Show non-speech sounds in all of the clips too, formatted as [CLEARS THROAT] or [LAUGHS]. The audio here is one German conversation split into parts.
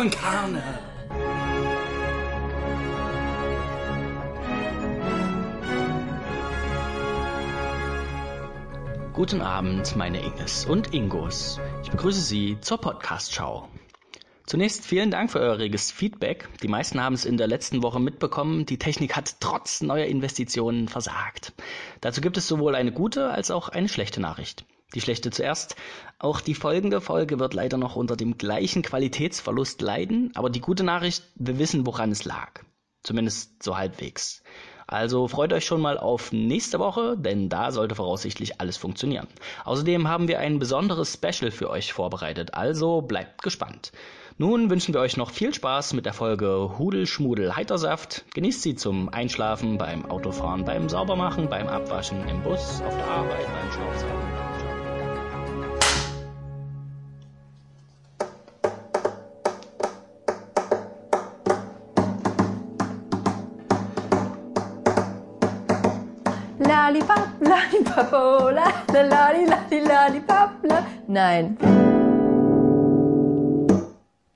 con Carne. Guten Abend, meine Inges und Ingos. Ich begrüße Sie zur Podcast-Schau. Zunächst vielen Dank für euer reges Feedback. Die meisten haben es in der letzten Woche mitbekommen. Die Technik hat trotz neuer Investitionen versagt. Dazu gibt es sowohl eine gute als auch eine schlechte Nachricht. Die schlechte zuerst. Auch die folgende Folge wird leider noch unter dem gleichen Qualitätsverlust leiden, aber die gute Nachricht, wir wissen, woran es lag. Zumindest so halbwegs. Also freut euch schon mal auf nächste Woche, denn da sollte voraussichtlich alles funktionieren. Außerdem haben wir ein besonderes Special für euch vorbereitet, also bleibt gespannt. Nun wünschen wir euch noch viel Spaß mit der Folge Hudel Schmudel Heitersaft. Genießt sie zum Einschlafen, beim Autofahren, beim Saubermachen, beim Abwaschen, im Bus, auf der Arbeit, beim Staubsaugen. Lollipop, Lollipop, oh, la, la, lolli, lolli, Lollipop, la. Nein.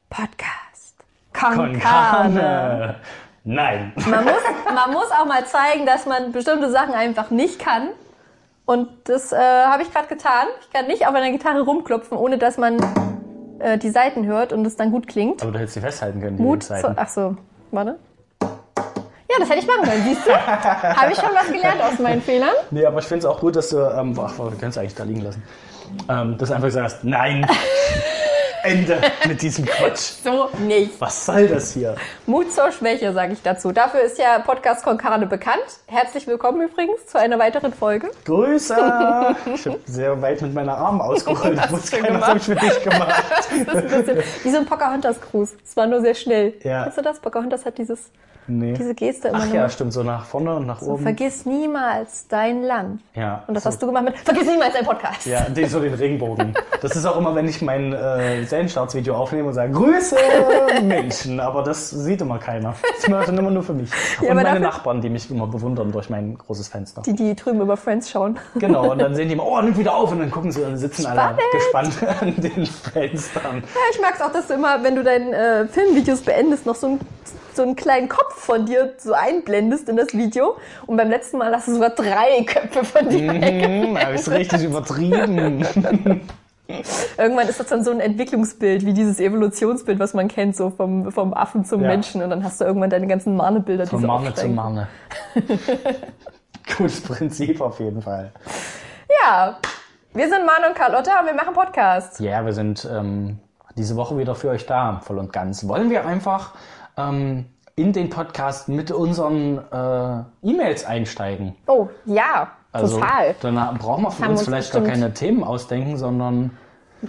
Podcast. Carne. Nein. Man muss, man muss auch mal zeigen, dass man bestimmte Sachen einfach nicht kann. Und das äh, habe ich gerade getan. Ich kann nicht auf einer Gitarre rumklopfen, ohne dass man äh, die Saiten hört und es dann gut klingt. Aber du hättest sie festhalten können, die Mut Seiten. zu, ach so, warte. Ja, das hätte ich machen können, siehst du? [LAUGHS] Habe ich schon was gelernt aus meinen Fehlern? Nee, aber ich finde es auch gut, dass du, ähm, ach, wir können es eigentlich da liegen lassen, ähm, dass du einfach sagst, nein, [LAUGHS] Ende mit diesem Quatsch. [LAUGHS] So nicht. Was soll das hier? Mut zur Schwäche, sage ich dazu. Dafür ist ja Podcast Con Carne bekannt. Herzlich willkommen übrigens zu einer weiteren Folge. Grüße! [LAUGHS] Ich habe sehr weit mit meiner Arme ausgeholt. [LAUGHS] Hast Ich wusste du keiner, für dich gemacht. Das ist ein bisschen wie so ein Pocahontas-Gruß. Es war nur sehr schnell. Ja. Weißt du das? Pocahontas hat dieses, Nee. diese Geste immer Ach nur. ja, stimmt, so nach vorne und nach oben. Vergiss niemals dein Land. Ja. Und das so. hast du gemacht mit Vergiss niemals dein Podcast. Ja, den, so den Regenbogen. Das ist auch immer, wenn ich mein äh, Serienstarts-Video aufnehme und sage, Grüße Menschen, aber das sieht immer keiner. Das macht dann immer nur für mich. Ja, und meine Nachbarn, die mich immer bewundern durch mein großes Fenster. Die, die drüben über Friends schauen. Genau, und dann sehen die immer, oh, nimmt wieder auf und dann gucken sie und sitzen alle Spannend. gespannt [LAUGHS] an den Fenstern. Ja, ich mag es auch, dass du immer, wenn du deine äh, Filmvideos beendest, noch so, ein, so einen kleinen Kopf von dir so einblendest in das Video. Und beim letzten Mal hast du sogar drei Köpfe von dir. Hm, hab ich's richtig übertrieben. [LAUGHS] [LAUGHS] Irgendwann ist das dann so ein Entwicklungsbild, wie dieses Evolutionsbild, was man kennt, so vom, vom Affen zum Ja. Menschen. Und dann hast du irgendwann deine ganzen Marnebilder, die Von so Marne zu aufsteigen. Marne. [LAUGHS] Gutes Prinzip auf jeden Fall. Ja, wir sind Manu und Carlotta und wir machen Podcast. Ja, wir sind ähm, diese Woche wieder für euch da, voll und ganz. Wollen wir einfach ähm, in den Podcast mit unseren äh, E-Mails einsteigen? Oh, ja, Also, total. Dann brauchen wir von uns uns vielleicht gar keine Themen ausdenken, sondern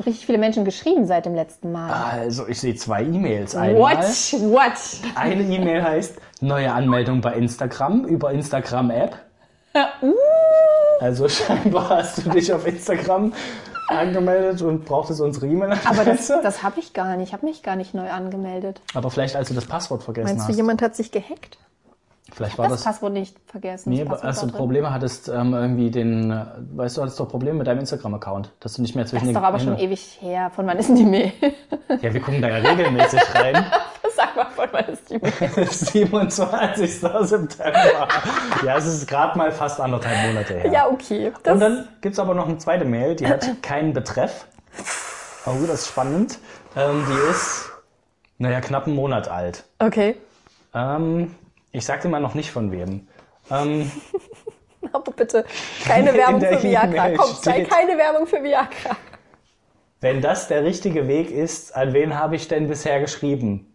Richtig viele Menschen geschrieben seit dem letzten Mal. also ich sehe zwei E-Mails. Einmal What? What? eine E-Mail heißt neue Anmeldung bei Instagram über Instagram-App. [LAUGHS] Uh. Also scheinbar hast du dich auf Instagram angemeldet und brauchtest unsere E-Mail-Adresse. Aber das, das habe ich gar nicht. Ich habe mich gar nicht neu angemeldet. Aber vielleicht, als du das Passwort vergessen Meinst du, hast. jemand hat sich gehackt? Vielleicht war Das, das. Passwort nicht vergessen. Nee, das als du. Probleme hattest, ähm, irgendwie den, äh, weißt du, hattest doch Probleme mit deinem Instagram-Account, dass du nicht mehr zwischen Das ist den doch aber schon ewig her. Von wann ist denn die Mail? [LAUGHS] Ja, wir gucken da ja regelmäßig rein. [LAUGHS] Sag mal, von wann ist die Mail? [LAUGHS] 27. September. Ja, es ist gerade mal fast anderthalb Monate her. Ja, okay. Das, Und dann gibt's aber noch eine zweite Mail, die hat keinen Betreff. Oh, das ist spannend. Ähm, die ist, naja, knapp einen Monat alt. okay. Ähm, ich sag dir mal noch nicht von wem. Ähm, [LAUGHS] Aber bitte keine [LAUGHS] In Werbung für Viagra. E-Mail Komm, sei keine Werbung für Viagra. wenn das der richtige Weg ist, an wen habe ich denn bisher geschrieben?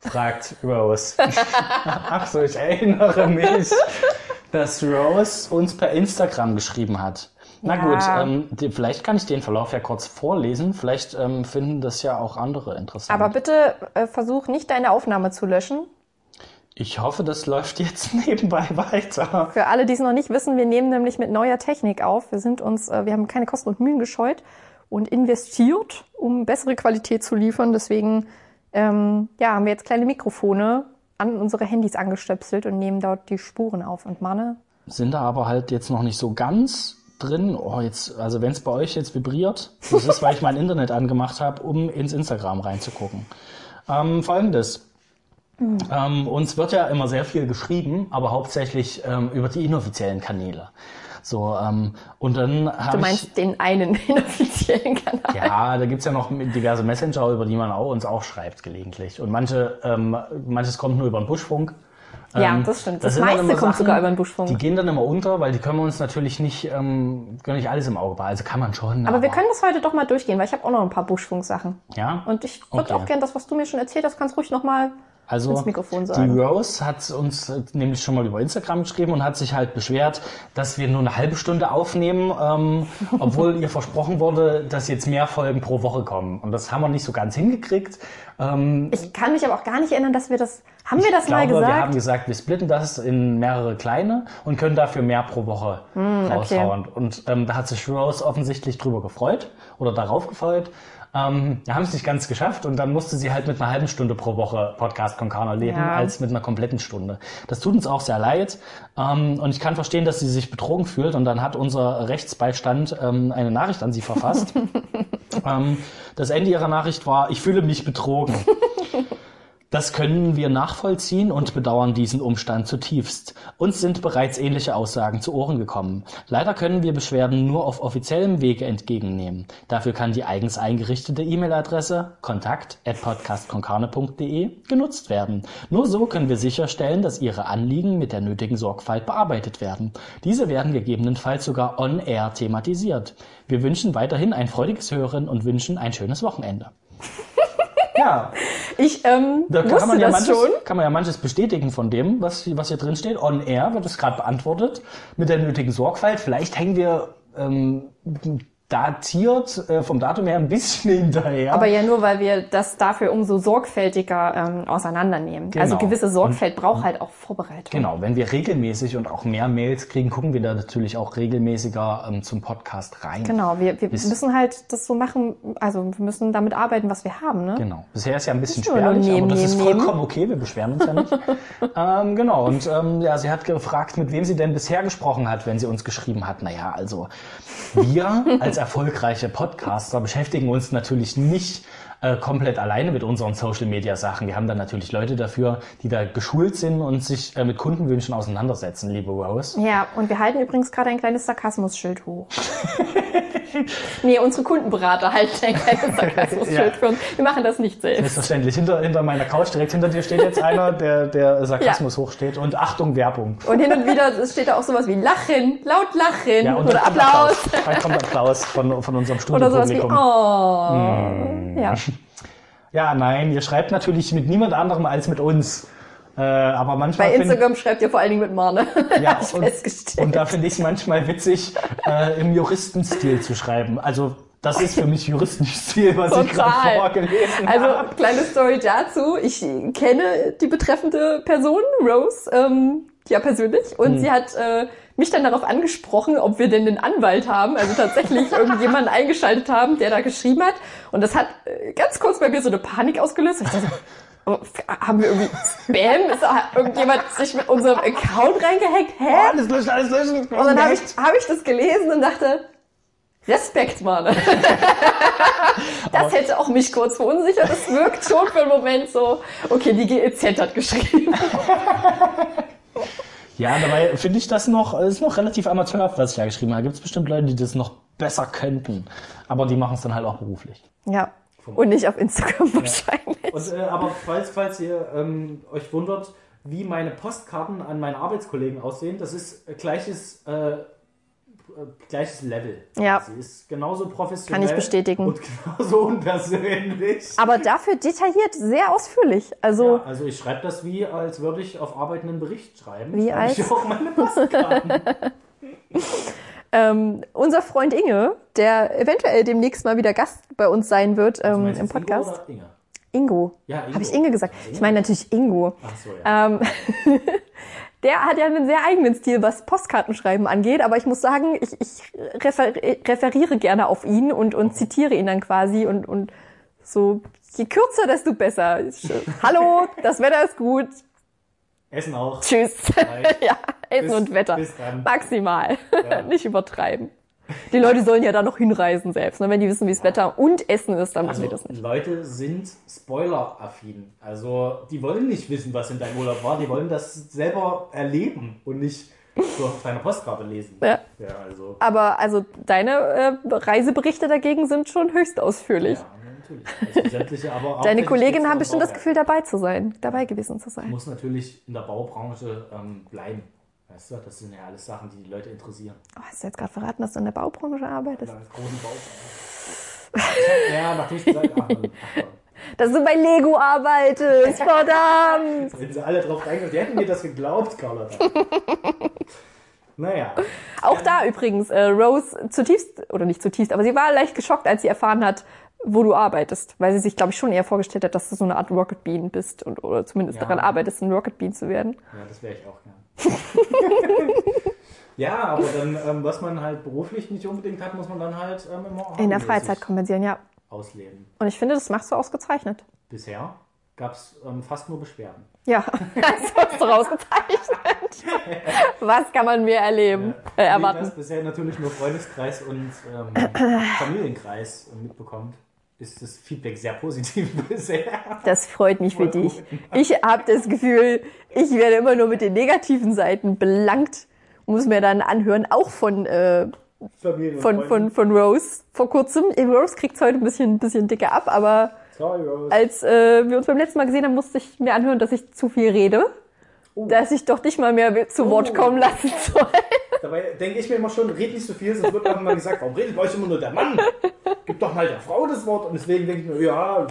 fragt Rose. [LAUGHS] Ach so, ich erinnere mich, dass Rose uns per Instagram geschrieben hat. Na Ja. gut, ähm, vielleicht kann ich den Verlauf ja kurz vorlesen. Vielleicht ähm, finden das ja auch andere interessant. Aber bitte äh, versuch nicht deine Aufnahme zu löschen. Ich hoffe, das läuft jetzt [LAUGHS] nebenbei weiter. Für alle, die es noch nicht wissen, wir nehmen nämlich mit neuer Technik auf. Wir sind uns, äh, wir haben keine Kosten und Mühen gescheut und investiert, um bessere Qualität zu liefern. Deswegen ähm, ja, haben wir jetzt kleine Mikrofone an unsere Handys angestöpselt und nehmen dort die Spuren auf. Und Manne, Sind da aber halt jetzt noch nicht so ganz drin. Oh, jetzt, also wenn es bei euch jetzt vibriert, das ist, weil ich mein [LAUGHS] Internet angemacht habe, um ins Instagram reinzugucken. Ähm, Folgendes. Ähm, uns wird ja immer sehr viel geschrieben, aber hauptsächlich ähm, über die inoffiziellen Kanäle. So, ähm, und dann habe Du meinst ich. den einen [LAUGHS] inoffiziellen Kanal. Ja, da gibt's ja noch diverse Messenger, über die man auch, uns auch schreibt gelegentlich. Und manche, ähm, manches kommt nur über den Buschfunk. Ja, Ähm, das stimmt. Das dann meiste kommt sogar über den Buschfunk. Die gehen dann immer unter, weil die können wir uns natürlich nicht, ähm, können nicht alles im Auge behalten. Also kann man schon. Aber wir können das heute doch mal durchgehen, weil ich habe auch noch ein paar Buschfunk-Sachen. Ja. Und ich würde Okay. auch gern das, was du mir schon erzählt hast, kannst ruhig noch mal Also die. Rose hat uns äh, nämlich schon mal über Instagram geschrieben und hat sich halt beschwert, dass wir nur eine halbe Stunde aufnehmen, ähm, [LAUGHS] obwohl ihr versprochen wurde, dass jetzt mehr Folgen pro Woche kommen. Und das haben wir nicht so ganz hingekriegt. Ähm, Ich kann mich aber auch gar nicht erinnern, dass wir das. Haben wir das ich mal glaube, gesagt? wir haben gesagt, wir splitten das in mehrere kleine und können dafür mehr pro Woche Hm, raushauen. Und ähm, da hat sich Rose offensichtlich drüber gefreut oder darauf gefreut. Ähm, wir haben es nicht ganz geschafft und dann musste sie halt mit einer halben Stunde pro Woche Podcast Konkana leben, Ja. als mit einer kompletten Stunde. Das tut uns auch sehr leid ähm, und ich kann verstehen, dass sie sich betrogen fühlt und dann hat unser Rechtsbeistand ähm, eine Nachricht an sie verfasst. [LAUGHS] ähm, das Ende ihrer Nachricht war, ich fühle mich betrogen. Das können wir nachvollziehen und bedauern diesen Umstand zutiefst. Uns sind bereits ähnliche Aussagen zu Ohren gekommen. Leider können wir Beschwerden nur auf offiziellem Wege entgegennehmen. Dafür kann die eigens eingerichtete E-Mail-Adresse kontakt@podcastkonkane.de genutzt werden. Nur so können wir sicherstellen, dass Ihre Anliegen mit der nötigen Sorgfalt bearbeitet werden. Diese werden gegebenenfalls sogar on-air thematisiert. Wir wünschen weiterhin ein freudiges Hören und wünschen ein schönes Wochenende. Ja, Ich ähm, da wusste kann man, ja das manches, schon. kann man ja manches bestätigen von dem, was, was hier drin steht. On air wird es gerade beantwortet mit der nötigen Sorgfalt. Vielleicht hängen wir ähm, datiert äh, vom Datum her ein bisschen [LAUGHS] hinterher. Aber ja nur, weil wir das dafür umso sorgfältiger ähm, auseinandernehmen. Genau. Also gewisse Sorgfalt braucht halt auch Vorbereitung. Genau, wenn wir regelmäßig und auch mehr Mails kriegen, gucken wir da natürlich auch regelmäßiger ähm, zum Podcast rein. Genau, wir, wir Bis- müssen halt das so machen, also wir müssen damit arbeiten, was wir haben, ne? Genau. Bisher ist ja ein bisschen spärlich, nehmen, aber das ist nehmen, vollkommen okay. Wir beschweren uns ja nicht. [LAUGHS] ähm, genau. Und ähm, ja, sie hat gefragt, mit wem sie denn bisher gesprochen hat, wenn sie uns geschrieben hat. Naja, also wir als erfolgreiche Podcaster beschäftigen uns natürlich nicht äh, komplett alleine mit unseren Social-Media-Sachen. Wir haben da natürlich Leute dafür, die da geschult sind und sich äh, mit Kundenwünschen auseinandersetzen, liebe Rose. Ja, und wir halten übrigens gerade ein kleines Sarkasmusschild hoch. [LAUGHS] nee, unsere Kundenberater halten ein kleines [LAUGHS] Sarkasmusschild Ja. für uns. Wir machen das nicht selbst. Selbstverständlich. Hinter, hinter meiner Couch, direkt hinter dir steht jetzt einer, der, der Sarkasmus hochsteht. Und Achtung, Werbung. Und hin und wieder steht da auch sowas wie Lachen, laut Lachen Ja, und oder kommt Applaus. Dann kommt Applaus von, von unserem Oder sowas wie. Oh. Ja. Ja, nein, ihr schreibt natürlich mit niemand anderem als mit uns. Äh, aber manchmal Bei find- Instagram schreibt ihr vor allen Dingen mit Marne. [LAUGHS] ja, und, und da finde ich es manchmal witzig, äh, im Juristenstil zu schreiben. Also das ist für mich Juristenstil, was ich gerade Total. vorgelesen Also, habe. kleine Story dazu. Ich kenne die betreffende Person, Rose, ähm, ja persönlich. Und Hm. sie hat äh, mich dann darauf angesprochen, ob wir denn einen Anwalt haben. Also tatsächlich [LAUGHS] irgendjemanden eingeschaltet haben, der da geschrieben hat. Und das hat äh, ganz kurz bei mir so eine Panik ausgelöst. Ich dachte, oh, haben wir irgendwie Spam? Ist irgendjemand sich mit unserem Account reingehackt? Hä? Alles löschen, alles löschen. Und dann habe ich, hab ich das gelesen und dachte, Respekt, Mann. [LAUGHS] das hätte auch mich kurz verunsichert. Das wirkt schon für einen Moment so, okay, die GEZ hat geschrieben. [LAUGHS] Ja, dabei finde ich das noch, ist noch relativ amateurhaft, was ich da geschrieben habe. Gibt es bestimmt Leute, die das noch besser könnten. Aber die machen es dann halt auch beruflich. Ja. Und nicht auf Instagram wahrscheinlich. Und, äh, aber falls, falls ihr ähm, euch wundert, wie meine Postkarten an meine Arbeitskollegen aussehen, das ist gleiches, äh, gleiches Level. Ja. Sie ist genauso professionell. Kann ich bestätigen. Und genauso [LAUGHS] unpersönlich. Aber dafür detailliert, sehr ausführlich. Also, Ja, also ich schreibe das wie, als würde ich auf Arbeit einen Bericht schreiben. Wie Schreibe ich als- auch meine Postkarten. [LAUGHS] ähm, unser Freund Inge, der eventuell demnächst mal wieder Gast bei uns sein wird Du ähm, meinst im jetzt Ingo Podcast. oder Inge? Ingo. Ja, Ingo. Habe ich Inge gesagt? Ich meine natürlich Ingo. Ach so, ja. Ähm, [LAUGHS] der hat ja einen sehr eigenen Stil, was Postkartenschreiben angeht, aber ich muss sagen, ich, ich refer referiere gerne auf ihn und, und zitiere ihn dann quasi und, und so, je kürzer, desto besser. Ich, Hallo, das Wetter ist gut. Essen auch. Tschüss. [LAUGHS] Ja, Essen Bis- und Wetter. bis dann. Maximal. Ja. [LAUGHS] Nicht übertreiben. Die Leute sollen ja da noch hinreisen selbst. Ne? Wenn die wissen, wie das Wetter und Essen ist, dann machen Also die das nicht. Leute sind Spoiler-affin. Also die wollen nicht wissen, was in deinem Urlaub war. Die wollen das selber erleben und nicht so auf deiner Postkarte lesen. Ja. Ja, also. Aber also deine äh, Reiseberichte dagegen sind schon höchst ausführlich. Ja, natürlich. Also Deine Kolleginnen haben bestimmt das Gefühl, dabei zu sein, dabei gewesen zu sein. muss natürlich in der Baubranche ähm, bleiben. Weißt du, das sind ja alles Sachen, die die Leute interessieren. Oh, hast du jetzt gerade verraten, dass du in der Baubranche arbeitest? Als großen Baubranche. Ja, nachdem ich gesagt ach, ach, Dass du bei Lego arbeitest, verdammt! wenn sie alle drauf reingehen, die hätten mir das geglaubt, Carla. naja, Auch da übrigens, äh, Rose zutiefst, oder nicht zutiefst, aber sie war leicht geschockt, als sie erfahren hat, wo du arbeitest. Weil sie sich, glaube ich, schon eher vorgestellt hat, dass du so eine Art Rocket Bean bist und, oder zumindest Ja. daran arbeitest, ein Rocket Bean zu werden. ja, das wäre ich auch gern. Ja, aber dann, ähm, was man halt beruflich nicht unbedingt hat, muss man dann halt ähm, immer In der Freizeit kompensieren, ja. ausleben. Und ich finde, das machst du ausgezeichnet. Bisher gab es ähm, fast nur Beschwerden. Ja, [LAUGHS] das hast du rausgezeichnet. Was kann man mehr erleben, äh, Wie erwarten? das bisher natürlich nur Freundeskreis und ähm, [CLEARS THROAT] Familienkreis mitbekommt, ist das Feedback sehr positiv [LAUGHS] bisher. Das freut mich für dich. Ich habe das Gefühl, ich werde immer nur mit den negativen Seiten belangt. Muss mir dann anhören, auch von, äh, von, Freunde. von, von Rose vor kurzem. Äh, Rose kriegt's heute ein bisschen, ein bisschen dicker ab, aber Sorry, als äh, wir uns beim letzten Mal gesehen haben, musste ich mir anhören, dass ich zu viel rede. Dass ich doch dich mal mehr zu Wort Oh. kommen lassen [LAUGHS] soll. Dabei denke ich mir immer schon, red nicht so viel, sonst wird irgendwann gesagt, warum redet bei euch immer nur der Mann? Gib doch mal der Frau das Wort. Und deswegen denke ich mir, ja,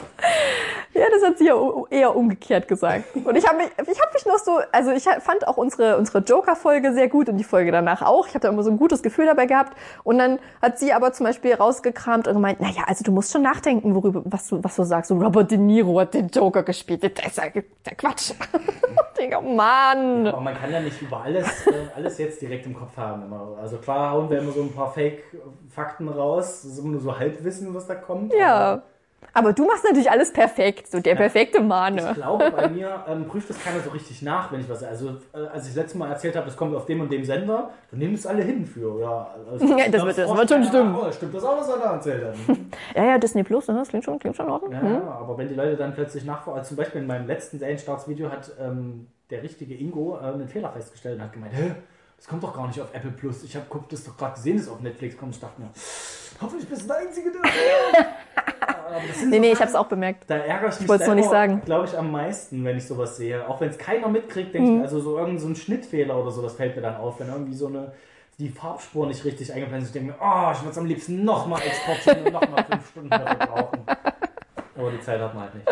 Ja, das hat sie ja eher umgekehrt gesagt. Und ich habe mich, ich habe mich noch so, also ich fand auch unsere unsere Joker-Folge sehr gut und die Folge danach auch. Ich habe da immer so ein gutes Gefühl dabei gehabt. Und dann hat sie aber zum Beispiel rausgekramt und gemeint, naja, also du musst schon nachdenken, worüber was du was du sagst. So Robert De Niro hat den Joker gespielt. Das ist ja der Quatsch. [LAUGHS] ich denke, oh Mann. aber man kann ja nicht über alles, äh, alles jetzt direkt im Kopf haben. Immer. Also klar hauen wir immer so ein paar Fake-Fakten raus, immer nur so Halbwissen, was da kommt. Ja. Aber du machst natürlich alles perfekt, so der perfekte Ich Mahne. glaube, bei mir ähm, prüft das keiner so richtig nach, wenn ich was. Also, äh, als ich das letzte Mal erzählt habe, das kommt auf dem und dem Sender, dann nehmen es alle hin für. Ja, also, Ja, das glaub's wird- das wird schon stimmen. Oh, stimmt das auch, was er da erzählt hat? [LAUGHS] Ja, ja, Disney Plus, ne? das klingt schon, klingt schon Ordnung. Ja, Hm? aber wenn die Leute dann plötzlich nachfragen, also zum Beispiel in meinem letzten Serienstarts-Video hat ähm, der richtige Ingo äh, einen Fehler festgestellt und hat gemeint, hä, das kommt doch gar nicht auf Apple Plus. Ich habe das doch gerade gesehen, dass es auf Netflix kommt. Ich dachte mir, hoffentlich bist du der Einzige, der [LAUGHS] das Nee, nee, ich Sachen, hab's auch bemerkt. Da ärgere ich mich nur nicht sagen. glaube ich, am meisten, wenn ich sowas sehe. Auch wenn es keiner mitkriegt, denke Mhm. ich mir, also so irgendein so ein Schnittfehler oder so, das fällt mir dann auf, wenn irgendwie so eine die Farbspur nicht richtig eingeplant ist. Ich denke mir, oh, ich würde es am liebsten nochmal exportieren und nochmal fünf Stunden dafür brauchen. Aber die Zeit hat man halt nicht.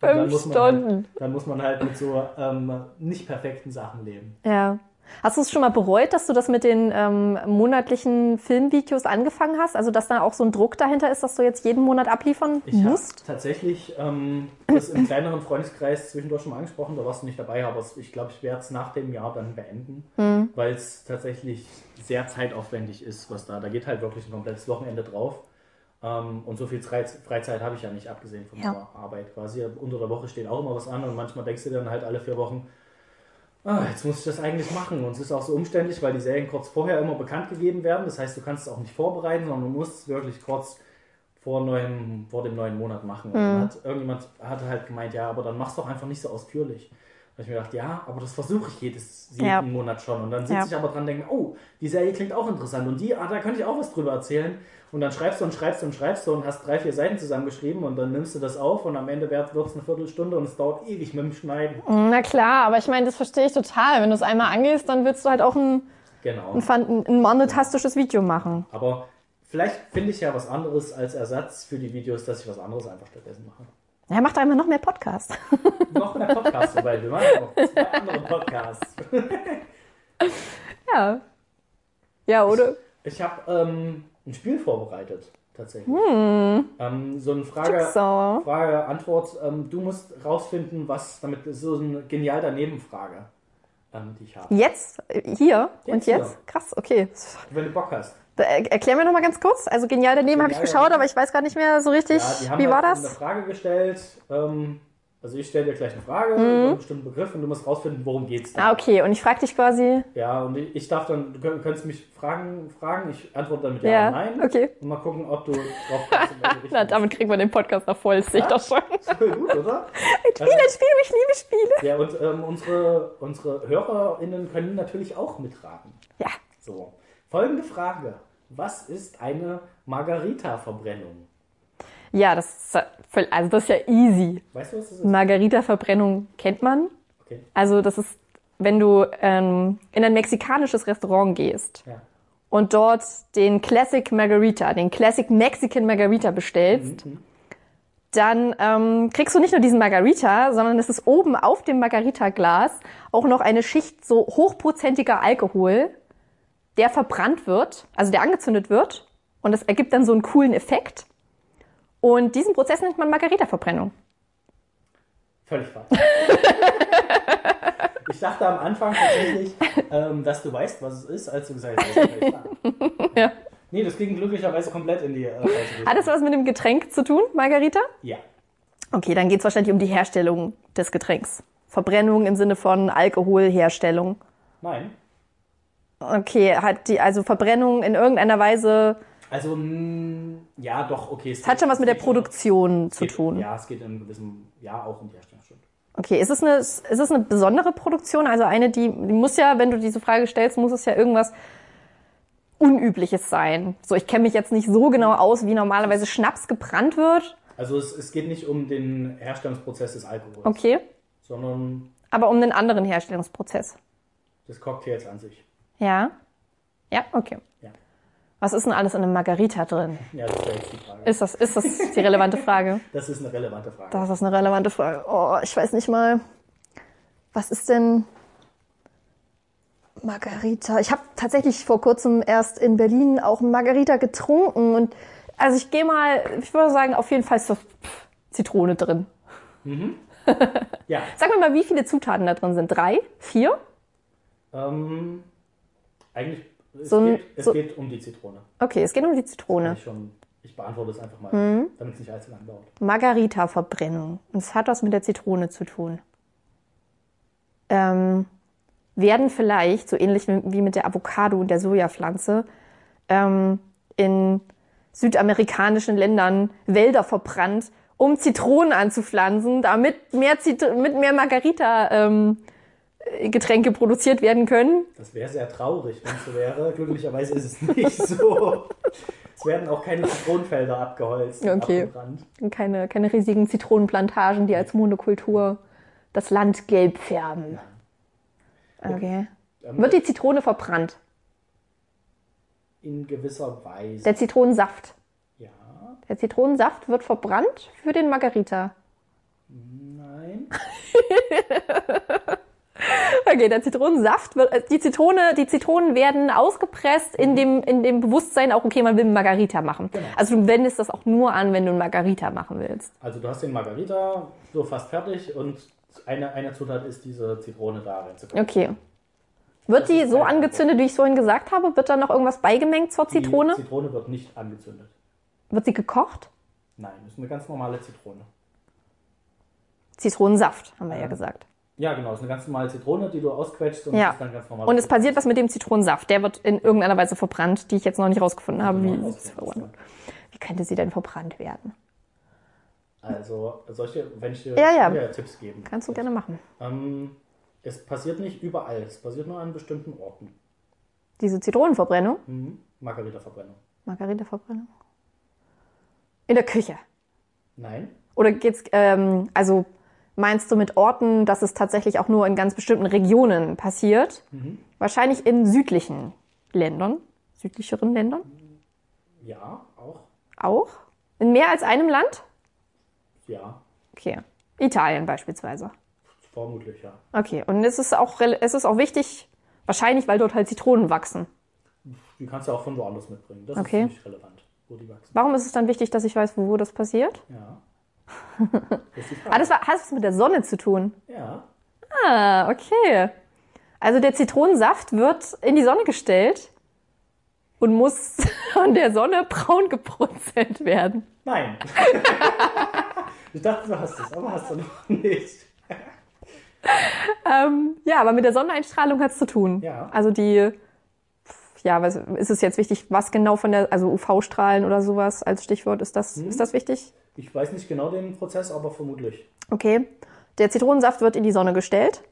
Dann Fünf muss man halt- Stunden. Dann muss man halt mit so ähm, nicht perfekten Sachen leben. Ja. Hast du es schon mal bereut, dass du das mit den ähm, monatlichen Filmvideos angefangen hast? Also, dass da auch so ein Druck dahinter ist, dass du jetzt jeden Monat abliefern Ich habe musst? tatsächlich ähm, das im kleineren Freundeskreis zwischendurch schon mal angesprochen, da warst du nicht dabei, aber ich glaube, ich werde es nach dem Jahr dann beenden, Hm. weil es tatsächlich sehr zeitaufwendig ist, was da. Da geht halt wirklich ein komplettes Wochenende drauf. Ähm, und so viel Freiz- Freizeit habe ich ja nicht, abgesehen von Ja. der Arbeit quasi. Unter der Woche steht auch immer was an und manchmal denkst du dann halt alle vier Wochen, ah, jetzt muss ich das eigentlich machen. Und es ist auch so umständlich, weil die Serien kurz vorher immer bekannt gegeben werden. Das heißt, du kannst es auch nicht vorbereiten, sondern du musst es wirklich kurz vor, neuem, vor dem neuen Monat machen. Und dann hat irgendjemand hatte halt gemeint, ja, aber dann mach's doch einfach nicht so ausführlich. Habe ich mir gedacht, ja, aber das versuche ich jedes, jeden Ja. Monat schon. Und dann sitze Ja. ich aber dran und denke, oh, die Serie klingt auch interessant. Und die, ah, da könnte ich auch was drüber erzählen. Und dann schreibst du und schreibst du und schreibst du und hast drei, vier Seiten zusammengeschrieben und dann nimmst du das auf und am Ende wird es eine Viertelstunde und es dauert ewig mit dem Schneiden. Na klar, aber ich meine, das verstehe ich total. Wenn du es einmal angehst, dann willst du halt auch ein, Genau. ein, ein monetastisches Video machen. Aber vielleicht finde ich ja was anderes als Ersatz für die Videos, dass ich was anderes einfach stattdessen mache. Ja, mach doch einfach noch mehr Podcast. Noch mehr Podcasts [LAUGHS] dabei. Wir machen noch zwei andere Podcasts. ja. Ja, oder? Ich habe ähm, ein Spiel vorbereitet, tatsächlich. Ähm, so eine Frage, Jigsaw. Frage Antwort. Ähm, du musst rausfinden, was damit ist so eine genial daneben Frage, ähm, die ich habe. Jetzt? Hier? und hier. jetzt? Krass, okay. Wenn du Bock hast. Er- Erklär mir noch mal ganz kurz. Also genial daneben habe ich geschaut, aber ich weiß gar nicht mehr so richtig, Ja, wie war halt eine das? Frage gestellt. Ähm, Also ich stelle dir gleich eine Frage über einen bestimmten Begriff und du musst rausfinden, worum geht's da. Ah, okay. Und ich frage dich quasi. Ja, und ich ich darf dann, du könnt- könntest mich fragen, fragen, ich antworte dann mit Ja, Ja, und Nein. okay. Und mal gucken, ob du drauf kommst. [LAUGHS] Na, damit kriegen wir den Podcast noch voll, das sehe ich doch schon. Voll gut, oder? [LAUGHS] Spiele, Spiele, ich liebe Spiele. Ja, und ähm, unsere, unsere HörerInnen können natürlich auch mitraten. Ja. So, folgende Frage. Was ist eine Margarita-Verbrennung? Ja, das ist, voll- also das ist ja easy. Weißt du, was das ist? Margarita-Verbrennung kennt man. Okay. Also das ist, wenn du ähm, in ein mexikanisches Restaurant gehst Ja. und dort den Classic Margarita, den Classic Mexican Margarita bestellst, dann ähm, kriegst du nicht nur diesen Margarita, sondern es ist oben auf dem Margarita-Glas auch noch eine Schicht so hochprozentiger Alkohol, der verbrannt wird, also der angezündet wird und das ergibt dann so einen coolen Effekt. Und diesen Prozess nennt man Margarita-Verbrennung. Völlig falsch. [LAUGHS] ich dachte am Anfang tatsächlich, ähm, dass du weißt, was es ist, als du gesagt hast. [LAUGHS] Ja. Nee, das ging glücklicherweise komplett in die äh. Hat das was mit dem Getränk zu tun, Margarita? Ja. Okay, dann geht es wahrscheinlich um die Herstellung des Getränks. Verbrennung im Sinne von Alkoholherstellung. Nein. Okay, hat die also Verbrennung in irgendeiner Weise Also, mh, ja, doch, okay. Es hat schon was mit der Produktion es zu geht- tun. Ja, es geht in gewissem, ja, auch um die Herstellung. Okay, ist es eine ist es eine besondere Produktion, also eine die, die muss ja, wenn du diese Frage stellst, muss es ja irgendwas unübliches sein. So, ich kenne mich jetzt nicht so genau aus, wie normalerweise Schnaps gebrannt wird. Also, es, es geht nicht um den Herstellungsprozess des Alkohols, Okay, sondern aber um den anderen Herstellungsprozess. des Cocktails an sich. Ja? Ja, okay. Ja. Was ist denn alles in einem Margarita drin? Ja, das jetzt die Frage. Ist das, ist das die relevante Frage? [LAUGHS] Das ist eine relevante Frage. Das ist eine relevante Frage. Oh, ich weiß nicht mal. Was ist denn Margarita? Ich habe tatsächlich vor kurzem erst in Berlin auch Margarita getrunken und also ich gehe mal, ich würde sagen, auf jeden Fall ist so pff, Zitrone drin. [LAUGHS] Ja, Sag mir mal, wie viele Zutaten da drin sind? Drei? Vier? ähm, eigentlich, es, So ein- geht, es so- geht um die Zitrone. Okay, es geht um die Zitrone. Ich, schon, ich beantworte es einfach mal, Mhm. damit es nicht allzu lang dauert. Margarita-Verbrennung. Und es hat was mit der Zitrone zu tun. Ähm, werden vielleicht, so ähnlich wie mit der Avocado und der Sojapflanze, ähm, in südamerikanischen Ländern Wälder verbrannt, um Zitronen anzupflanzen, damit mehr, Zit mit mehr Margarita-Getränke produziert werden können. Das wäre sehr traurig, wenn es so wäre. Glücklicherweise ist es nicht [LAUGHS] so. Es werden auch keine Zitronenfelder abgeholzt Okay. Und keine, keine riesigen Zitronenplantagen, die als Monokultur das Land gelb färben. Okay. Ähm, Wird die Zitrone verbrannt? in gewisser Weise. Der Zitronensaft. ja, Der Zitronensaft wird verbrannt für den Margarita. nein. [LAUGHS] Okay, der Zitronensaft wird, äh, die Zitrone, die Zitronen werden ausgepresst in dem, in dem Bewusstsein auch, okay, man will Margarita machen. Genau. Also du wendest das auch nur an, wenn du einen Margarita machen willst. Also du hast den Margarita so fast fertig und eine, eine Zutat ist diese Zitrone da reinzukommen. Okay. Wird Das die so angezündet, wie ich vorhin gesagt habe? Wird da noch irgendwas beigemengt zur Zitrone? Die Zitrone wird nicht angezündet. Wird sie gekocht? Nein, das ist eine ganz normale Zitrone. Zitronensaft, haben wir ja Ja. gesagt. Ja, genau, das ist eine ganz normale Zitrone, die du ausquetscht und Ja. ist dann ganz normal. Und es passiert was mit dem Zitronensaft. Der wird in irgendeiner Weise verbrannt, die ich jetzt noch nicht rausgefunden habe. Wie, wie könnte sie denn verbrannt werden? Also, solche, wenn ich dir Ja, ja. Tipps geben. Kannst du gerne machen. Ähm, es passiert nicht überall, es passiert nur an bestimmten Orten. Diese Zitronenverbrennung, Mhm. Margarita-Verbrennung. Margarita-Verbrennung. In der Küche. Nein, Oder geht's, ähm, also meinst du mit Orten, dass es tatsächlich auch nur in ganz bestimmten Regionen passiert? Wahrscheinlich in südlichen Ländern, südlicheren Ländern ja, auch. auch. In mehr als einem Land? Ja, Okay. Italien beispielsweise. vermutlich, ja. Okay. Und es ist auch, es ist auch wichtig, wahrscheinlich, weil dort halt Zitronen wachsen. Die kannst du auch von woanders mitbringen. Das Okay. ist nicht relevant, wo die wachsen. Warum ist es dann wichtig, dass ich weiß, wo das passiert? Ja. Das. Ah, das war, hat was mit der Sonne zu tun. ja, Ah, okay. Also der Zitronensaft wird in die Sonne gestellt und muss [LAUGHS] von der Sonne braun gebrutzelt werden. nein. [LAUGHS] Ich dachte, du hast es, aber hast du noch nicht. Ähm, ja, aber mit der Sonneneinstrahlung hat's zu tun. Ja. Also die, ja, was, ist es jetzt wichtig, was genau von der, also UV-Strahlen oder sowas als Stichwort, ist das, ist das wichtig? Ich weiß nicht genau den Prozess, aber vermutlich. Okay. Der Zitronensaft wird in die Sonne gestellt,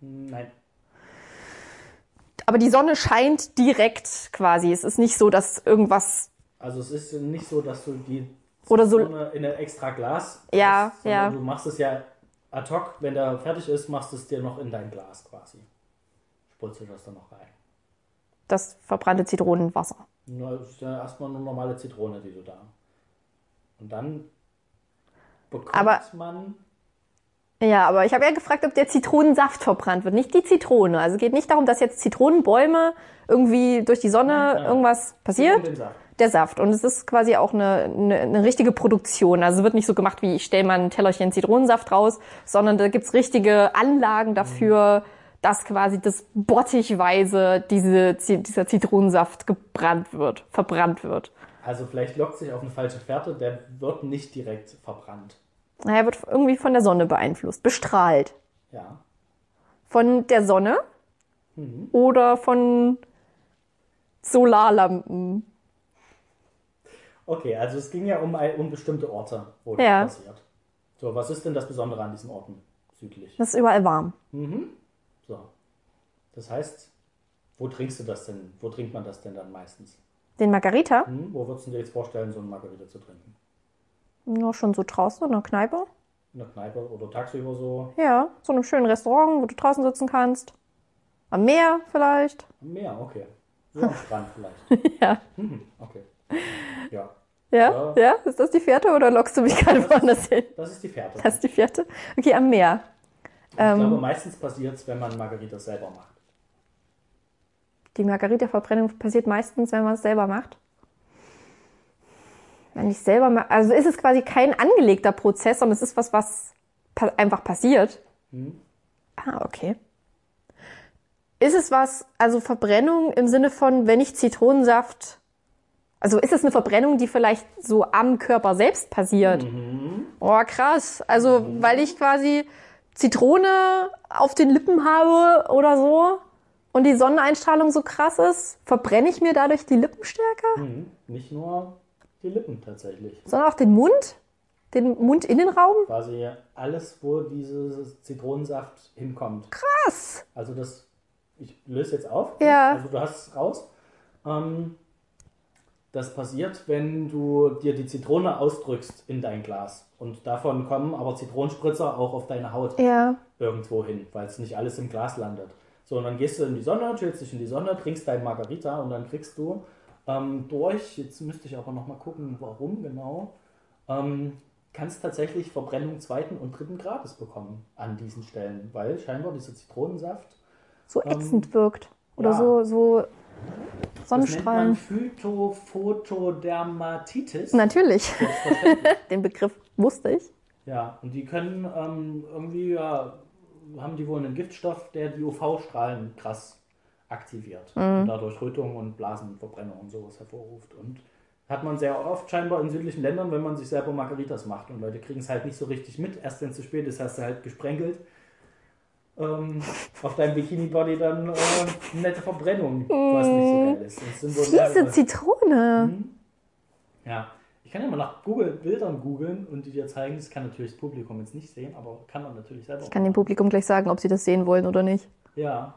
Nein. aber die Sonne scheint direkt quasi. Es ist nicht so, dass irgendwas Also es ist nicht so, dass du die Oder so- Zitrone in ein extra Glas Ja, sondern ja. du machst es ja ad hoc, wenn der fertig ist, machst du es dir noch in dein Glas quasi. Spritzt du das dann noch rein. das verbrannte Zitronenwasser. Nur, das ist ja erstmal eine normale Zitrone, die du da. Und dann bekommt Aber- man. Ja, aber ich habe ja gefragt, ob der Zitronensaft verbrannt wird, nicht die Zitrone. Also es geht nicht darum, dass jetzt Zitronenbäume irgendwie durch die Sonne Nein, nein. irgendwas passiert. Saft. Der Saft. Und es ist quasi auch eine, eine, eine richtige Produktion. Also es wird nicht so gemacht, wie ich stelle mal ein Tellerchen Zitronensaft raus, sondern da gibt's richtige Anlagen dafür, dass quasi das bottichweise diese, dieser Zitronensaft gebrannt wird, verbrannt wird. Also vielleicht lockt sich auf eine falsche Fährte, der wird nicht direkt verbrannt. Na, Er wird irgendwie von der Sonne beeinflusst, bestrahlt. Ja. Von der Sonne oder von Solarlampen. Okay, also es ging ja um, um bestimmte Orte, wo das Ja. passiert. So, was ist denn das Besondere an diesen Orten südlich? Das ist überall warm. So. Das heißt, wo trinkst du das denn? Wo trinkt man das denn dann meistens? Den Margarita, Hm? Wo würdest du dir jetzt vorstellen, so eine Margarita zu trinken? ja, schon so draußen in der Kneipe. In der Kneipe oder tagsüber so? Ja, so einem schönen Restaurant, wo du draußen sitzen kannst. Am Meer vielleicht. Am Meer, okay. So [LAUGHS] am Strand vielleicht. [LAUGHS] Ja. Hm, okay. Ja, Ja? Ja? Ist das die Fährte oder lockst du mich gerade woanders hin? das ist die Fährte. Das ist die Fährte? Okay, am Meer. ich glaube, meistens passiert es, wenn man Margaritas selber macht. Die Margarita-Verbrennung passiert meistens, wenn man es selber macht. Wenn ich selber ma Also ist es quasi kein angelegter Prozess, sondern es ist was, was pa einfach passiert. Ah, okay. Ist es was, also Verbrennung im Sinne von, wenn ich Zitronensaft. Also ist es eine Verbrennung, die vielleicht so am Körper selbst passiert? Oh, krass. Also, weil ich quasi Zitrone auf den Lippen habe oder so und die Sonneneinstrahlung so krass ist, verbrenne ich mir dadurch die Lippen stärker? Hm, Nicht nur die Lippen tatsächlich. Sondern auch den Mund? Den Mundinnenraum? Quasi alles, wo dieses Zitronensaft hinkommt. Krass. Also das, ich löse jetzt auf. Ja. Also du hast es raus. Ähm, das passiert, wenn du dir die Zitrone ausdrückst in dein Glas. Und davon kommen aber Zitronenspritzer auch auf deine Haut Ja. irgendwo hin, weil es nicht alles im Glas landet. So, und dann gehst du in die Sonne, chillst dich in die Sonne, trinkst dein Margarita und dann kriegst du ähm, durch, jetzt müsste ich aber nochmal gucken, warum genau, ähm, kannst tatsächlich Verbrennung zweiten und dritten Grades bekommen an diesen Stellen, weil scheinbar dieser Zitronensaft So ätzend wirkt. Oder ja. so, so Das nennt man Sonnenstrahlen. Phytophotodermatitis. Natürlich. [LAUGHS] Den Begriff wusste ich. Ja, und die können ähm, irgendwie, ja, haben die wohl einen Giftstoff, der die UV-Strahlen krass aktiviert und dadurch Rötung und Blasenverbrennung und sowas hervorruft. Und hat man sehr oft scheinbar in südlichen Ländern, wenn man sich selber Margaritas macht und Leute kriegen es halt nicht so richtig mit. Erst wenn es zu spät ist, hast du halt gesprenkelt. Ähm, [LAUGHS] auf deinem Bikini-Body dann äh, nette Verbrennung, was nicht so geil ist. Diese Zitrone. ja, ich kann ja mal nach Google Bildern googeln und die dir zeigen. Das kann natürlich das Publikum jetzt nicht sehen, aber kann man natürlich selber. Ich kann dem Publikum gleich sagen, ob sie das sehen wollen oder nicht. Ja.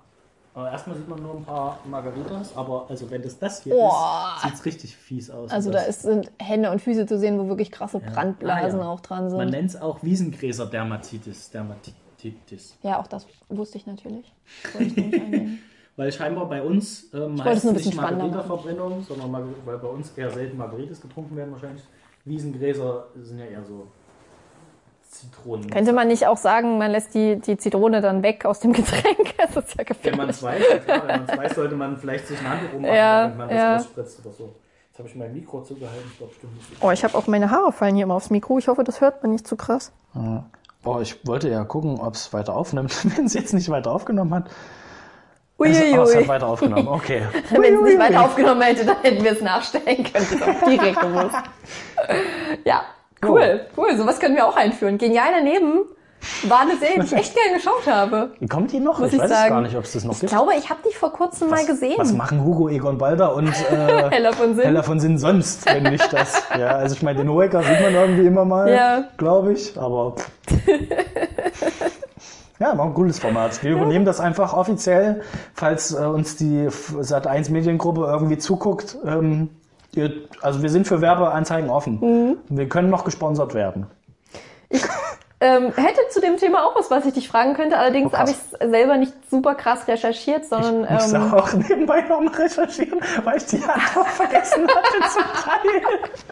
Aber erstmal sieht man nur ein paar Margaritas, aber also wenn das das hier Boah. ist, sieht es richtig fies aus. Also da ist, sind Hände und Füße zu sehen, wo wirklich krasse Brandblasen Ah, ja. auch dran Man sind. nennt es auch Wiesengräser-Dermatitis. Dermatitis. Ja, auch das wusste ich natürlich. [LAUGHS] Wollte ich nicht angehen. Weil scheinbar bei uns ähm, heißt es nicht Margarita-Verbrennung, sondern Mar weil bei uns eher selten Margaritas getrunken werden wahrscheinlich. Wiesengräser sind ja eher so Zitronen. Könnte man nicht auch sagen, man lässt die, die Zitrone dann weg aus dem [LAUGHS] Getränk? Das ist ja Wenn man gefährlich. es weiß, ja klar, wenn man es weiß, sollte man vielleicht sich ein Handtuch ummachen, Ja, wenn man das ja. ausspritzt oder so. Jetzt habe ich mein Mikro zugehalten, ich glaube bestimmt nicht. Oh, ich habe auch meine Haare fallen hier immer aufs Mikro. Ich hoffe, das hört man nicht zu krass. Oh, ich wollte ja gucken, ob es weiter aufnimmt. [LAUGHS] Wenn es jetzt nicht weiter aufgenommen hat. Also, oh, es Uiuiui. hat weiter aufgenommen. Okay. [LAUGHS] Wenn es nicht weiter aufgenommen hätte, dann hätten wir es nachstellen können. Das [LAUGHS] auch direkt gewusst. Ja, Cool, cool. Sowas können wir auch einführen. Genial daneben war eine Serie, die ich echt gern geschaut habe. Kommt die noch? Muss ich ich weiß sagen. gar nicht, ob es das noch Ich gibt. glaube, ich habe die vor kurzem mal gesehen. Was machen Hugo, Egon Balder und äh, [LAUGHS] Heller von Sinn. Heller von Sinn sonst, wenn nicht das? Ja, also ich meine, den Hoeker sieht man irgendwie immer mal, Ja. glaube ich, aber. Ja, war ein cooles Format. Wir übernehmen das einfach offiziell, falls äh, uns die Sat1 Mediengruppe irgendwie zuguckt. Ähm, ihr, also wir sind für Werbeanzeigen offen. Mhm. Wir können noch gesponsert werden. Ähm, hätte zu dem Thema auch was, was ich dich fragen könnte. Allerdings Oh, habe ich es selber nicht super krass recherchiert, sondern Ich musste ähm, auch nebenbei noch mal recherchieren, weil ich die Antwort vergessen hatte zum Teil.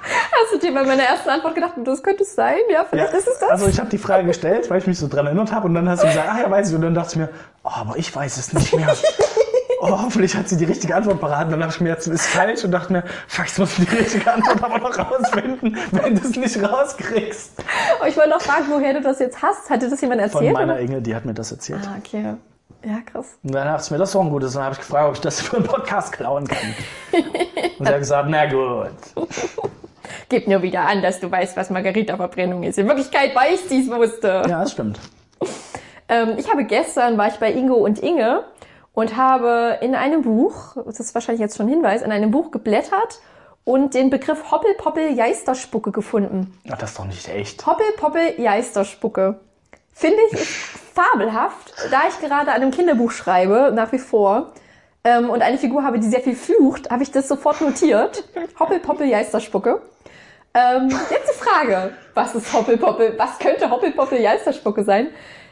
hast du dir bei meiner ersten Antwort gedacht, das könnte es sein? Ja, vielleicht ist es das. Also ich habe die Frage gestellt, weil ich mich so dran erinnert habe und dann hast du gesagt, ah ja, weiß ich. Und dann dachte ich mir, oh, aber ich weiß es nicht mehr. [LAUGHS] Oh, hoffentlich hat sie die richtige Antwort beraten. Dann habe ich mir jetzt, ist falsch und dachte mir, fuck, ich muss die richtige Antwort aber noch rausfinden, wenn du es nicht rauskriegst. Aber ich wollte noch fragen, woher du das jetzt hast. Hat dir das jemand Von erzählt? meiner oder? Inge, die hat mir das erzählt. Ah, okay. Ja, krass. Und dann dachte ich mir, das ist doch ein gutes. Und dann habe ich gefragt, ob ich das für einen Podcast klauen kann. [LAUGHS] Und sie hat gesagt, na gut. [LAUGHS] Gib nur wieder an, dass du weißt, was Margarita-Verbrennung ist. In Wirklichkeit weiß sie es wusste. Ja, das stimmt. Ähm, ich habe gestern, war ich bei Ingo und Inge und habe in einem Buch, das ist wahrscheinlich jetzt schon ein Hinweis, in einem Buch geblättert und den Begriff Hoppel-Poppel-Geisterspucke gefunden. Ach, das ist doch nicht echt. Hoppel-Poppel-Geisterspucke. Finde ich [LAUGHS] fabelhaft, da ich gerade an einem Kinderbuch schreibe, nach wie vor, ähm, und eine Figur habe, die sehr viel flucht, habe ich das sofort notiert. [LAUGHS] Hoppel-Poppel-Geisterspucke. Ähm, jetzt die Frage, was ist Hoppelpoppel? Was könnte Hoppelpoppel-Geisterspucke sein?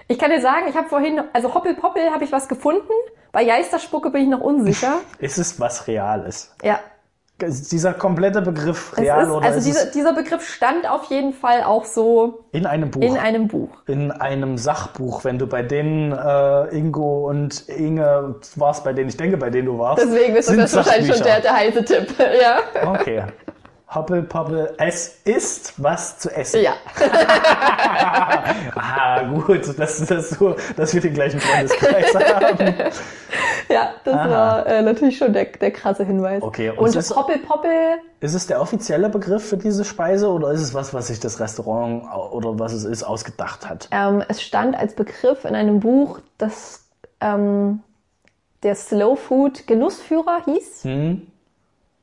Ich kann dir sagen, ich habe vorhin, also Hoppelpoppel habe ich was gefunden, bei Geisterspucke bin ich noch unsicher. [LAUGHS] Ist es was Reales? Ja, Ist dieser komplette Begriff real ist, oder also ist dieser, es dieser Begriff stand auf jeden Fall auch so in einem Buch? in einem Buch. in einem Sachbuch, wenn du bei denen äh, Ingo und Inge warst, bei denen ich denke, bei denen du warst. Deswegen ist das wahrscheinlich schon der, der heiße Tipp. [LAUGHS] Ja. Okay. Hoppel, poppel, es ist was zu essen. ja. [LAUGHS] Ah, gut, dass, dass, so, dass wir den gleichen Freundeskreis [LAUGHS] haben. Ja, das Aha. war äh, natürlich schon der, der krasse Hinweis. Okay, und und, es ist- Hoppel-Poppel, Ist es der offizielle Begriff für diese Speise oder ist es was, was sich das Restaurant au- oder was es ist, ausgedacht hat? ähm, es stand als Begriff in einem Buch, das ähm, der Slow Food Genussführer hieß. Hm?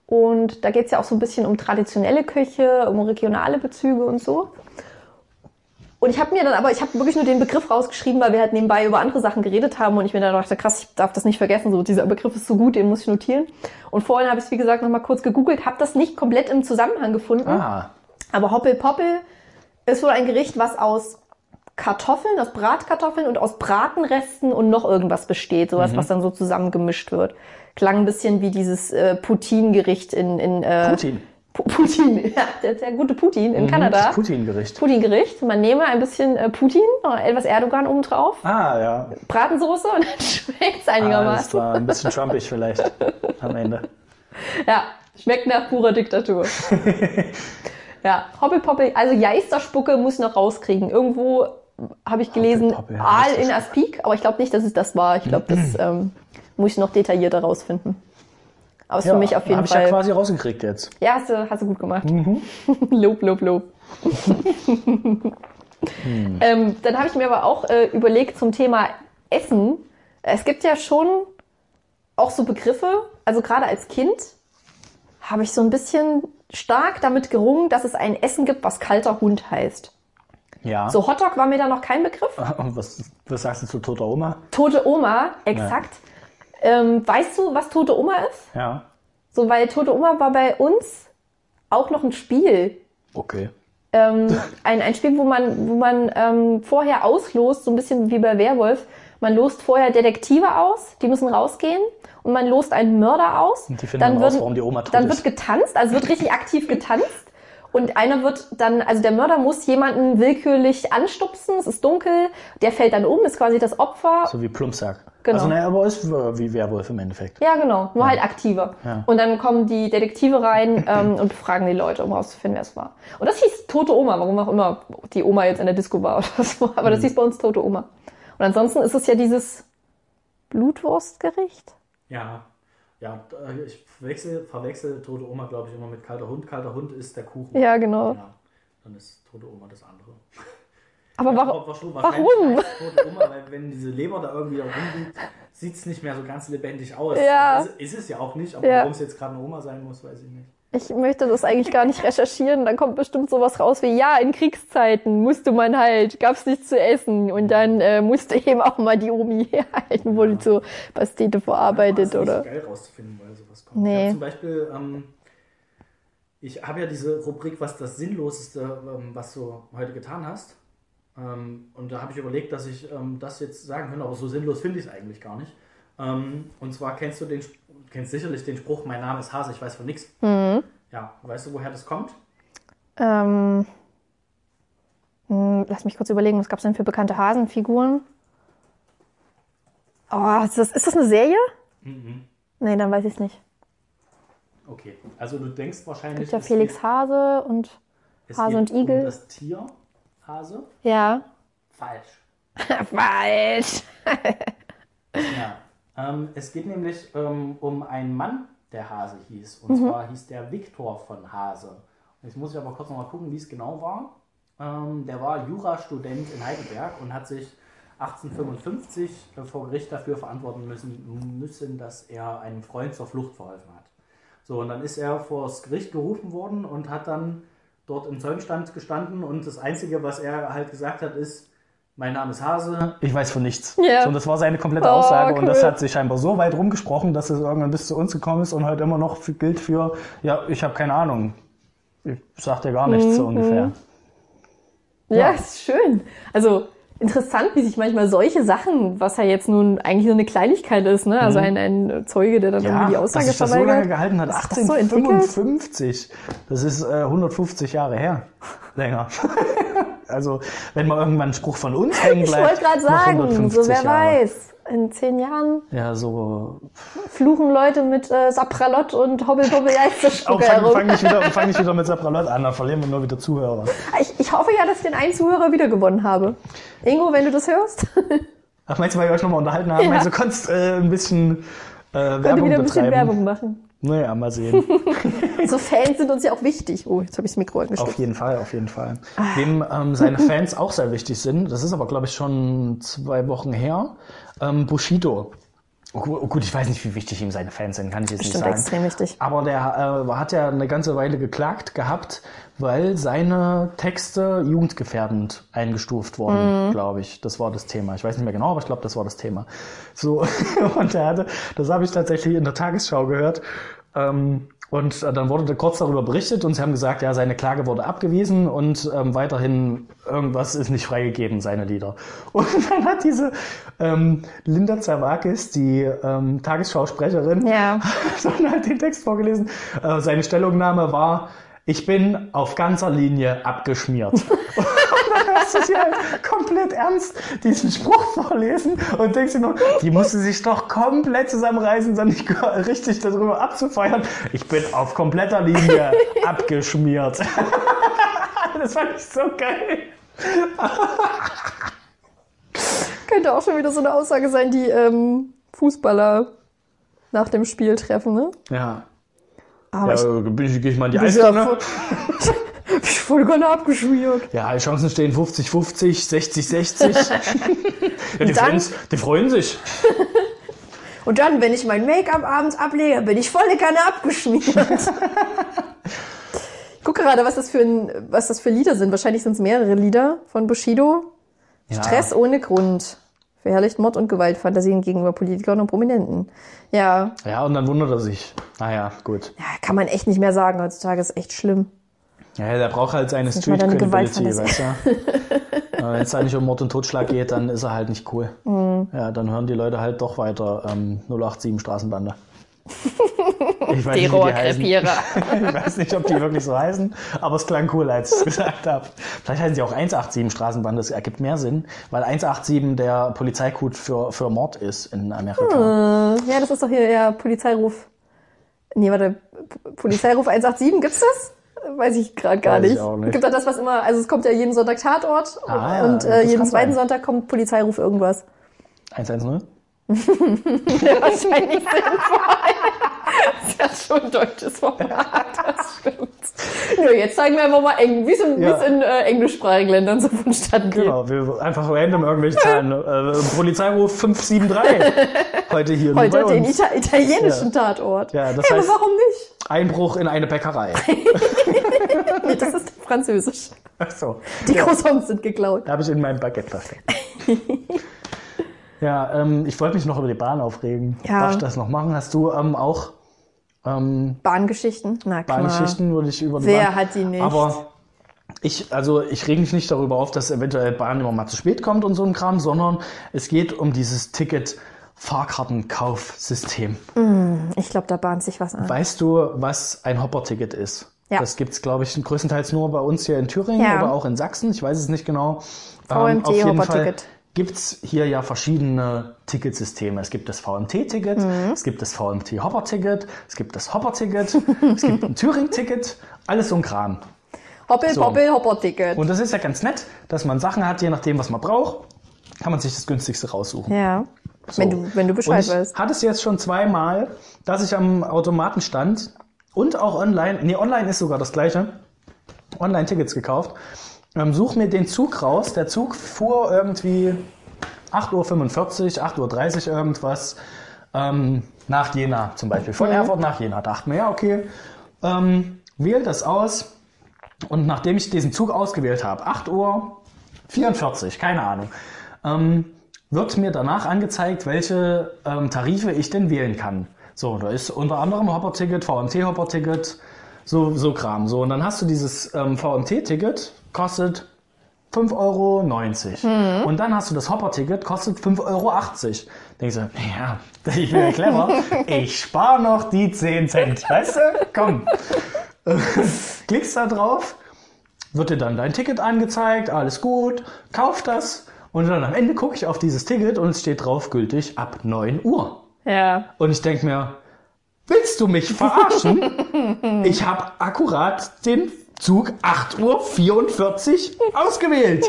Und da geht es ja auch so ein bisschen um traditionelle Küche, um regionale Bezüge und so. Und ich habe mir dann aber, ich habe wirklich nur den Begriff rausgeschrieben, weil wir halt nebenbei über andere Sachen geredet haben und ich mir dann dachte, krass, ich darf das nicht vergessen, so dieser Begriff ist so gut, den muss ich notieren. Und vorhin habe ich es, wie gesagt, nochmal kurz gegoogelt, habe das nicht komplett im Zusammenhang gefunden. Ah, Aber Hoppelpoppel ist wohl ein Gericht, was aus Kartoffeln, aus Bratkartoffeln und aus Bratenresten und noch irgendwas besteht. Sowas, was dann so zusammengemischt wird. Klang ein bisschen wie dieses äh, Poutine-Gericht in, in äh, Putin. Pu- Putin, [LAUGHS] ja, der, der gute Putin in Kanada. Das Putin-Gericht. Putin-Gericht. Man nehme ein bisschen äh, Putin, etwas Erdogan obendrauf, Ah, ja. Bratensoße und dann [LAUGHS] schmeckt es Ah, das einigermaßen. war ein bisschen trumpig vielleicht [LAUGHS] am Ende. Ja, schmeckt nach purer Diktatur. ja, Hoppelpoppel, also Geisterspucke muss noch rauskriegen. Irgendwo habe ich gelesen, Aal in. Aspik, aber ich glaube nicht, dass es das war. Ich glaube, das ähm, muss ich noch detaillierter rausfinden. Aber ist für mich auf jeden hab ich Fall. ja quasi rausgekriegt jetzt. Ja, hast du, hast du gut gemacht. Mhm. [LAUGHS] lob, lob, lob. [LAUGHS] Hm. ähm, dann habe ich mir aber auch äh, überlegt zum Thema Essen. Es gibt ja schon auch so Begriffe, also gerade als Kind habe ich so ein bisschen stark damit gerungen, dass es ein Essen gibt, was kalter Hund heißt. Ja. So Hotdog war mir da noch kein Begriff. [LAUGHS] Was, was sagst du zu toter Oma? Tote Oma, exakt. Ähm, weißt du, was Tote Oma ist? Ja. So, weil Tote Oma war bei uns auch noch ein Spiel. Okay. ähm, ein, ein Spiel, wo man, wo man ähm, vorher auslost, so ein bisschen wie bei Werwolf. Man lost vorher Detektive aus, die müssen rausgehen und man lost einen Mörder aus. Und die finden dann raus, warum die Oma tot Dann ist. wird getanzt, also wird richtig aktiv getanzt. Und einer wird dann, also der Mörder muss jemanden willkürlich anstupsen, es ist dunkel, der fällt dann um, ist quasi das Opfer. So wie Plumpsack. Genau. Also, naja, aber ist wie Werwolf im Endeffekt. Ja, genau, nur halt aktiver. Ja. Und dann kommen die Detektive rein [CLEARS THROAT] ähm, und befragen die Leute, um rauszufinden, wer es war. Und das hieß Tote Oma, warum auch immer die Oma jetzt in der Disco war [LAUGHS] oder so. Aber Mhm. das hieß bei uns Tote Oma. Und ansonsten ist es ja dieses Blutwurstgericht. Ja. Ja, äh, ich verwechsel, verwechsel tote Oma, glaube ich, immer mit kalter Hund. Kalter Hund ist der Kuchen. Ja, genau. Ja. dann ist tote Oma das andere. [LAUGHS] Aber Ja, warum? aber schon warum? Tote Oma, weil wenn diese Leber da irgendwie rumliegt, sieht es nicht mehr so ganz lebendig aus. Ja. Ist, ist es ja auch nicht, aber Ja. warum es jetzt gerade eine Oma sein muss, weiß ich nicht. Ich möchte das eigentlich gar nicht recherchieren. Dann kommt bestimmt sowas raus wie, ja, in Kriegszeiten musste man halt, gab's nichts zu essen. Und dann äh, musste eben auch mal die Omi [LAUGHS] herhalten, wurde so Pastete verarbeitet es ist oder. nicht so geil rauszufinden, weil sowas kommt. Nee. Hab zum Beispiel, ähm, ich habe ja diese Rubrik, was das Sinnloseste, ähm, was du heute getan hast. Ähm, und da habe ich überlegt, dass ich ähm, das jetzt sagen könnte, aber so sinnlos finde ich es eigentlich gar nicht. Ähm, und zwar kennst du den, kennst sicherlich den Spruch, mein Name ist Hase, ich weiß von nichts. Mhm. Ja, weißt du, woher das kommt? Ähm, mh, lass mich kurz überlegen, was gab's denn für bekannte Hasenfiguren? Oh, ist das, ist das eine Serie? Mhm. Nee, dann weiß ich nicht. Okay, also du denkst wahrscheinlich. Gibt ja es Felix Hase und es Hase und Igel. Um das Tier Hase? ja. Falsch. [LAUGHS] Falsch. Ja. Ähm, es geht nämlich ähm, um einen Mann, der Hase hieß. Und zwar hieß der Viktor von Hase. Jetzt muss ich aber kurz noch mal gucken, wie es genau war. Ähm, der war Jurastudent in Heidelberg und hat sich 1855 äh, vor Gericht dafür verantworten müssen, müssen, dass er einem Freund zur Flucht verholfen hat. So, und dann ist er vor das Gericht gerufen worden und hat dann dort im Zeugenstand gestanden und das Einzige, was er halt gesagt hat, ist, mein Name ist Hase. Ich weiß von nichts. Ja. So, und das war seine komplette Oh, Aussage und das cool. hat sich scheinbar so weit rumgesprochen, dass es irgendwann bis zu uns gekommen ist und heute immer noch für, gilt für, ja, ich habe keine Ahnung. Ich sag dir gar nichts so ungefähr. Ja, ist schön. Also interessant, wie sich manchmal solche Sachen, was ja jetzt nun eigentlich nur eine Kleinigkeit ist, ne? Also ein, ein Zeuge, der dann irgendwie die Aussage dass sich das so lange gehalten hat. dass sich das so entwickelt. 1855. Das ist äh, 150 Jahre her. Länger. [LAUGHS] also, wenn mal irgendwann ein Spruch von uns [LAUGHS] hängen Ich bleibt. wollte gerade sagen, 150 so wer Jahre. weiß. In zehn Jahren Ja, so. fluchen Leute mit äh, Sapralot und Hobbel Hobbel Geisterspucke [LAUGHS] fang, fang, nicht wieder, fang nicht wieder mit Sapralot an, dann verlieren wir nur wieder Zuhörer. Ich, ich hoffe ja, dass ich den einen Zuhörer wiedergewonnen habe. Ingo, wenn du das hörst, Ach, meinst du, weil wir euch nochmal unterhalten haben? Ja. Meinst du, konntest äh, ein bisschen äh, könnte Werbung wieder ein bisschen betreiben? Werbung machen. Naja, mal sehen. [LAUGHS] So Fans sind uns ja auch wichtig. Oh, jetzt habe ich das Mikro Auf angesteckt. jeden Fall, auf jeden Fall. Wem ähm, seine [LAUGHS] Fans auch sehr wichtig sind, das ist aber, glaube ich, schon zwei Wochen her, ähm, Bushido. Oh, oh, gut, ich weiß nicht, wie wichtig ihm seine Fans sind, kann ich jetzt Bestimmt nicht sagen. extrem wichtig. Aber der äh, hat ja eine ganze Weile geklagt gehabt, weil seine Texte jugendgefährdend eingestuft wurden, Mhm. glaube ich. Das war das Thema. Ich weiß nicht mehr genau, aber ich glaube, das war das Thema. So, [LAUGHS] und er hatte, das habe ich tatsächlich in der Tagesschau gehört. Ähm, und äh, dann wurde kurz darüber berichtet und sie haben gesagt, ja, seine Klage wurde abgewiesen und ähm, weiterhin irgendwas ist nicht freigegeben, seine Lieder. [LAUGHS] Und dann hat diese ähm, Linda Zerwakis, die ähm, Tagesschausprecherin, Ja. [LAUGHS] sondern halt den Text vorgelesen. Äh, seine Stellungnahme war, ich bin auf ganzer Linie abgeschmiert. [LAUGHS] und dann hast du sie halt komplett ernst diesen Spruch vorlesen und denkst dir nur, die musste sich doch komplett zusammenreißen, dann nicht richtig darüber abzufeiern. Ich bin auf kompletter Linie [LAUGHS] abgeschmiert. [LAUGHS] das fand ich so geil. Könnte auch schon wieder so eine Aussage sein, die ähm, Fußballer nach dem Spiel treffen, ne? Ja. Aber ich, Ja, bin ich, geh ich mal in die ich, ja ich voll gerne abgeschmiert. Ja, die Chancen stehen 50-50, 60-60. [LAUGHS] ja, die, dann- freuen, die freuen sich. [LAUGHS] Und dann, wenn ich mein Make-up abends ablege, bin ich volle Kanne abgeschmiert. [LAUGHS] ich gucke gerade, was das, für ein, was das für Lieder sind. Wahrscheinlich sind es mehrere Lieder von Bushido. Ja. Stress ohne Grund. Verherrlicht Mord und Gewaltfantasien gegenüber Politikern und Prominenten. Ja, Ja, und dann wundert er sich. Naja, gut. ja, kann man echt nicht mehr sagen. Heutzutage ist echt schlimm. Ja, der braucht halt seine Street Credibility, weißt du? Wenn es da nicht um Mord und Totschlag geht, dann ist er halt nicht cool. Mhm. Ja, dann hören die Leute halt doch weiter ähm, 087 Straßenbande. Ich weiß, nicht, ich weiß nicht, ob die wirklich so heißen, aber es klang cool, als ich es gesagt habe. Vielleicht heißen sie auch 187 Straßenbande, das ergibt mehr Sinn, weil 187 der Polizeicode für, für Mord ist in Amerika. Ja, das ist doch hier ja Polizeiruf. Nee, warte. Polizeiruf 187, gibt's das? Weiß ich gerade gar Weiß ich nicht. nicht. Es gibt doch das, was immer, also es kommt ja jeden Sonntag Tatort Ah, ja, und äh, jeden zweiten sein. Sonntag kommt Polizeiruf irgendwas. 110? Wahrscheinlich sinnvoll. das [LAUGHS] ist ja schon ein deutsches Format, das stimmt. Nö, jetzt zeigen wir einfach mal, eng, wie es in, Ja. in äh, englischsprachigen Ländern so vonstatten geht. Genau, wir einfach random irgendwelche Zahlen. Äh, Polizeiruf 573 heute hier nur Heute den. Ita italienischen Tatort. Ja, das ja, heißt- aber warum nicht? Einbruch in eine Bäckerei. Nee, [LAUGHS] das ist französisch. Ach so. Die Croissants sind geklaut. Da habe ich in meinem Baguette versteckt. [LAUGHS] ja, ähm, ich wollte mich noch über die Bahn aufregen. Ja. Darf ich das noch machen? Hast du ähm, auch ähm, Bahngeschichten? Na klar. Bahngeschichten, würde ich über die Wer Bahn... hat die nicht? Aber ich, also ich rege mich nicht darüber auf, dass eventuell Bahn immer mal zu spät kommt und so ein Kram, sondern es geht um dieses Ticket-Fahrkartenkaufsystem. Ich glaube, da bahnt sich was an. Weißt du, was ein Hopper-Ticket ist? Ja. Das gibt's, glaube ich, größtenteils nur bei uns hier in Thüringen Ja. oder auch in Sachsen. Ich weiß es nicht genau. VMT auf jeden Hopper-Ticket. gibt's hier ja verschiedene Ticketsysteme. Es gibt das VMT-Ticket, Mhm. es gibt das VMT-Hopper-Ticket, es gibt das Hopper-Ticket, es gibt ein [LAUGHS] Thüring-Ticket, alles so ein Kram. Hoppel, So. Poppel, Hopper-Ticket. Und das ist ja ganz nett, dass man Sachen hat, je nachdem, was man braucht, kann man sich das günstigste raussuchen. Ja. So. Wenn, du, wenn du Und Bescheid ich weißt. hatte es jetzt schon zweimal, dass ich am Automaten stand und auch online, nee, online ist sogar das gleiche, online Tickets gekauft, ähm, such mir den Zug raus. Der Zug fuhr irgendwie 8.45 Uhr, 8.30 Uhr irgendwas ähm, nach Jena zum Beispiel. Von Erfurt nach Jena. Dachte mir, ja, okay, ähm, wähl das aus. Und nachdem ich diesen Zug ausgewählt habe, 8 Uhr 44, keine Ahnung, ähm, wird mir danach angezeigt, welche ähm, Tarife ich denn wählen kann. So, da ist unter anderem Hopper-Ticket, VMT-Hopper-Ticket, so, so Kram. So, und dann hast du dieses ähm, VMT-Ticket, kostet 5,90 Euro. Und dann hast du das Hopper-Ticket, kostet 5,80 Euro. Denkst du, ja, ich bin ja clever. [LAUGHS] Ich spare noch die 10 Cent. Weißt du? Komm. [LAUGHS] Klickst da drauf, wird dir dann dein Ticket angezeigt, alles gut, kauf das. Und dann am Ende gucke ich auf dieses Ticket und es steht drauf gültig ab 9 Uhr. Ja. Und ich denke mir, willst du mich verarschen? [LAUGHS] ich habe akkurat den Zug 8.44 Uhr ausgewählt.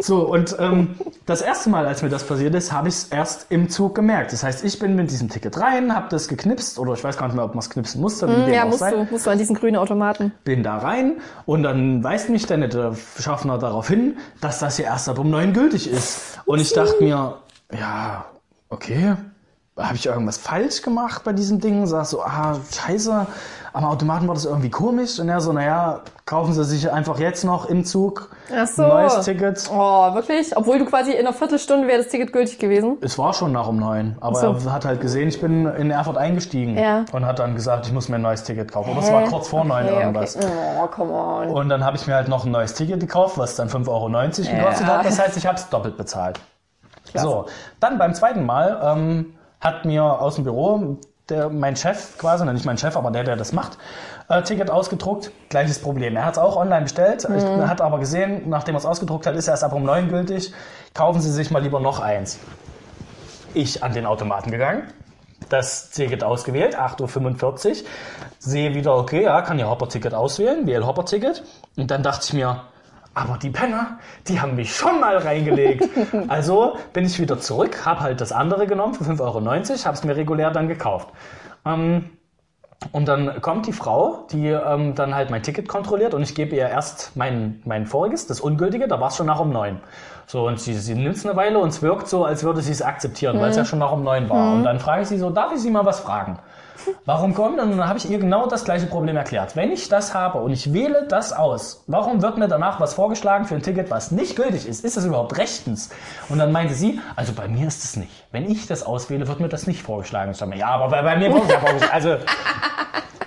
So, und ähm, das erste Mal, als mir das passiert ist, habe ich es erst im Zug gemerkt. Das heißt, ich bin mit diesem Ticket rein, habe das geknipst, oder ich weiß gar nicht mehr, ob man es knipsen musste. wie dem Hm, Ja, auch musst sei du, musst du an diesen grünen Automaten. bin da rein und dann weist mich der nette Schaffner darauf hin, dass das hier erst ab um neun gültig ist. Und ich dachte mir, ja, okay, habe ich irgendwas falsch gemacht bei diesem Ding? Sag so, ah, scheiße, am Automaten war das irgendwie komisch. Und er so, naja, kaufen Sie sich einfach jetzt noch im Zug Ach so. ein neues Ticket. Oh, wirklich? Obwohl du quasi in einer Viertelstunde wäre das Ticket gültig gewesen. Es war schon nach um neun, aber So. er hat halt gesehen, ich bin in Erfurt eingestiegen Ja. und hat dann gesagt, ich muss mir ein neues Ticket kaufen. Aber es war kurz vor neun Okay, irgendwas. okay. Oh, come on. Und dann habe ich mir halt noch ein neues Ticket gekauft, was dann 5,90 Euro gekostet Ja. hat. Das heißt, ich habe es doppelt bezahlt. So, dann beim zweiten Mal ähm, hat mir aus dem Büro der, mein Chef quasi, nicht mein Chef, aber der, der das macht, äh, Ticket ausgedruckt. Gleiches Problem. Er hat es auch online bestellt, ich, hat aber gesehen, nachdem er es ausgedruckt hat, ist er erst ab um 9 gültig. Kaufen Sie sich mal lieber noch eins. Ich an den Automaten gegangen, das Ticket ausgewählt, 8.45 Uhr, sehe wieder, okay, ja, kann ja Hopper-Ticket auswählen, wähle Hopper-Ticket. Und dann dachte ich mir, aber die Penner, die haben mich schon mal reingelegt. [LAUGHS] also bin ich wieder zurück, habe halt das andere genommen für 5,90 Euro, habe es mir regulär dann gekauft. Ähm, und dann kommt die Frau, die ähm, dann halt mein Ticket kontrolliert und ich gebe ihr erst mein, mein voriges, das ungültige, da war es schon nach um neun. So, und sie, sie nimmt es eine Weile und es wirkt so, als würde sie es akzeptieren, weil es ja schon nach um neun war. Und dann frage ich sie so, darf ich sie mal was fragen? Warum kommt? Und dann habe ich ihr genau das gleiche Problem erklärt. Wenn ich das habe und ich wähle das aus, warum wird mir danach was vorgeschlagen für ein Ticket, was nicht gültig ist? Ist das überhaupt rechtens? Und dann meinte sie, also bei mir ist es nicht. Wenn ich das auswähle, wird mir das nicht vorgeschlagen. Ich sage mir, ja, aber bei, bei mir wird es ja [LAUGHS] vorgeschlagen. Also,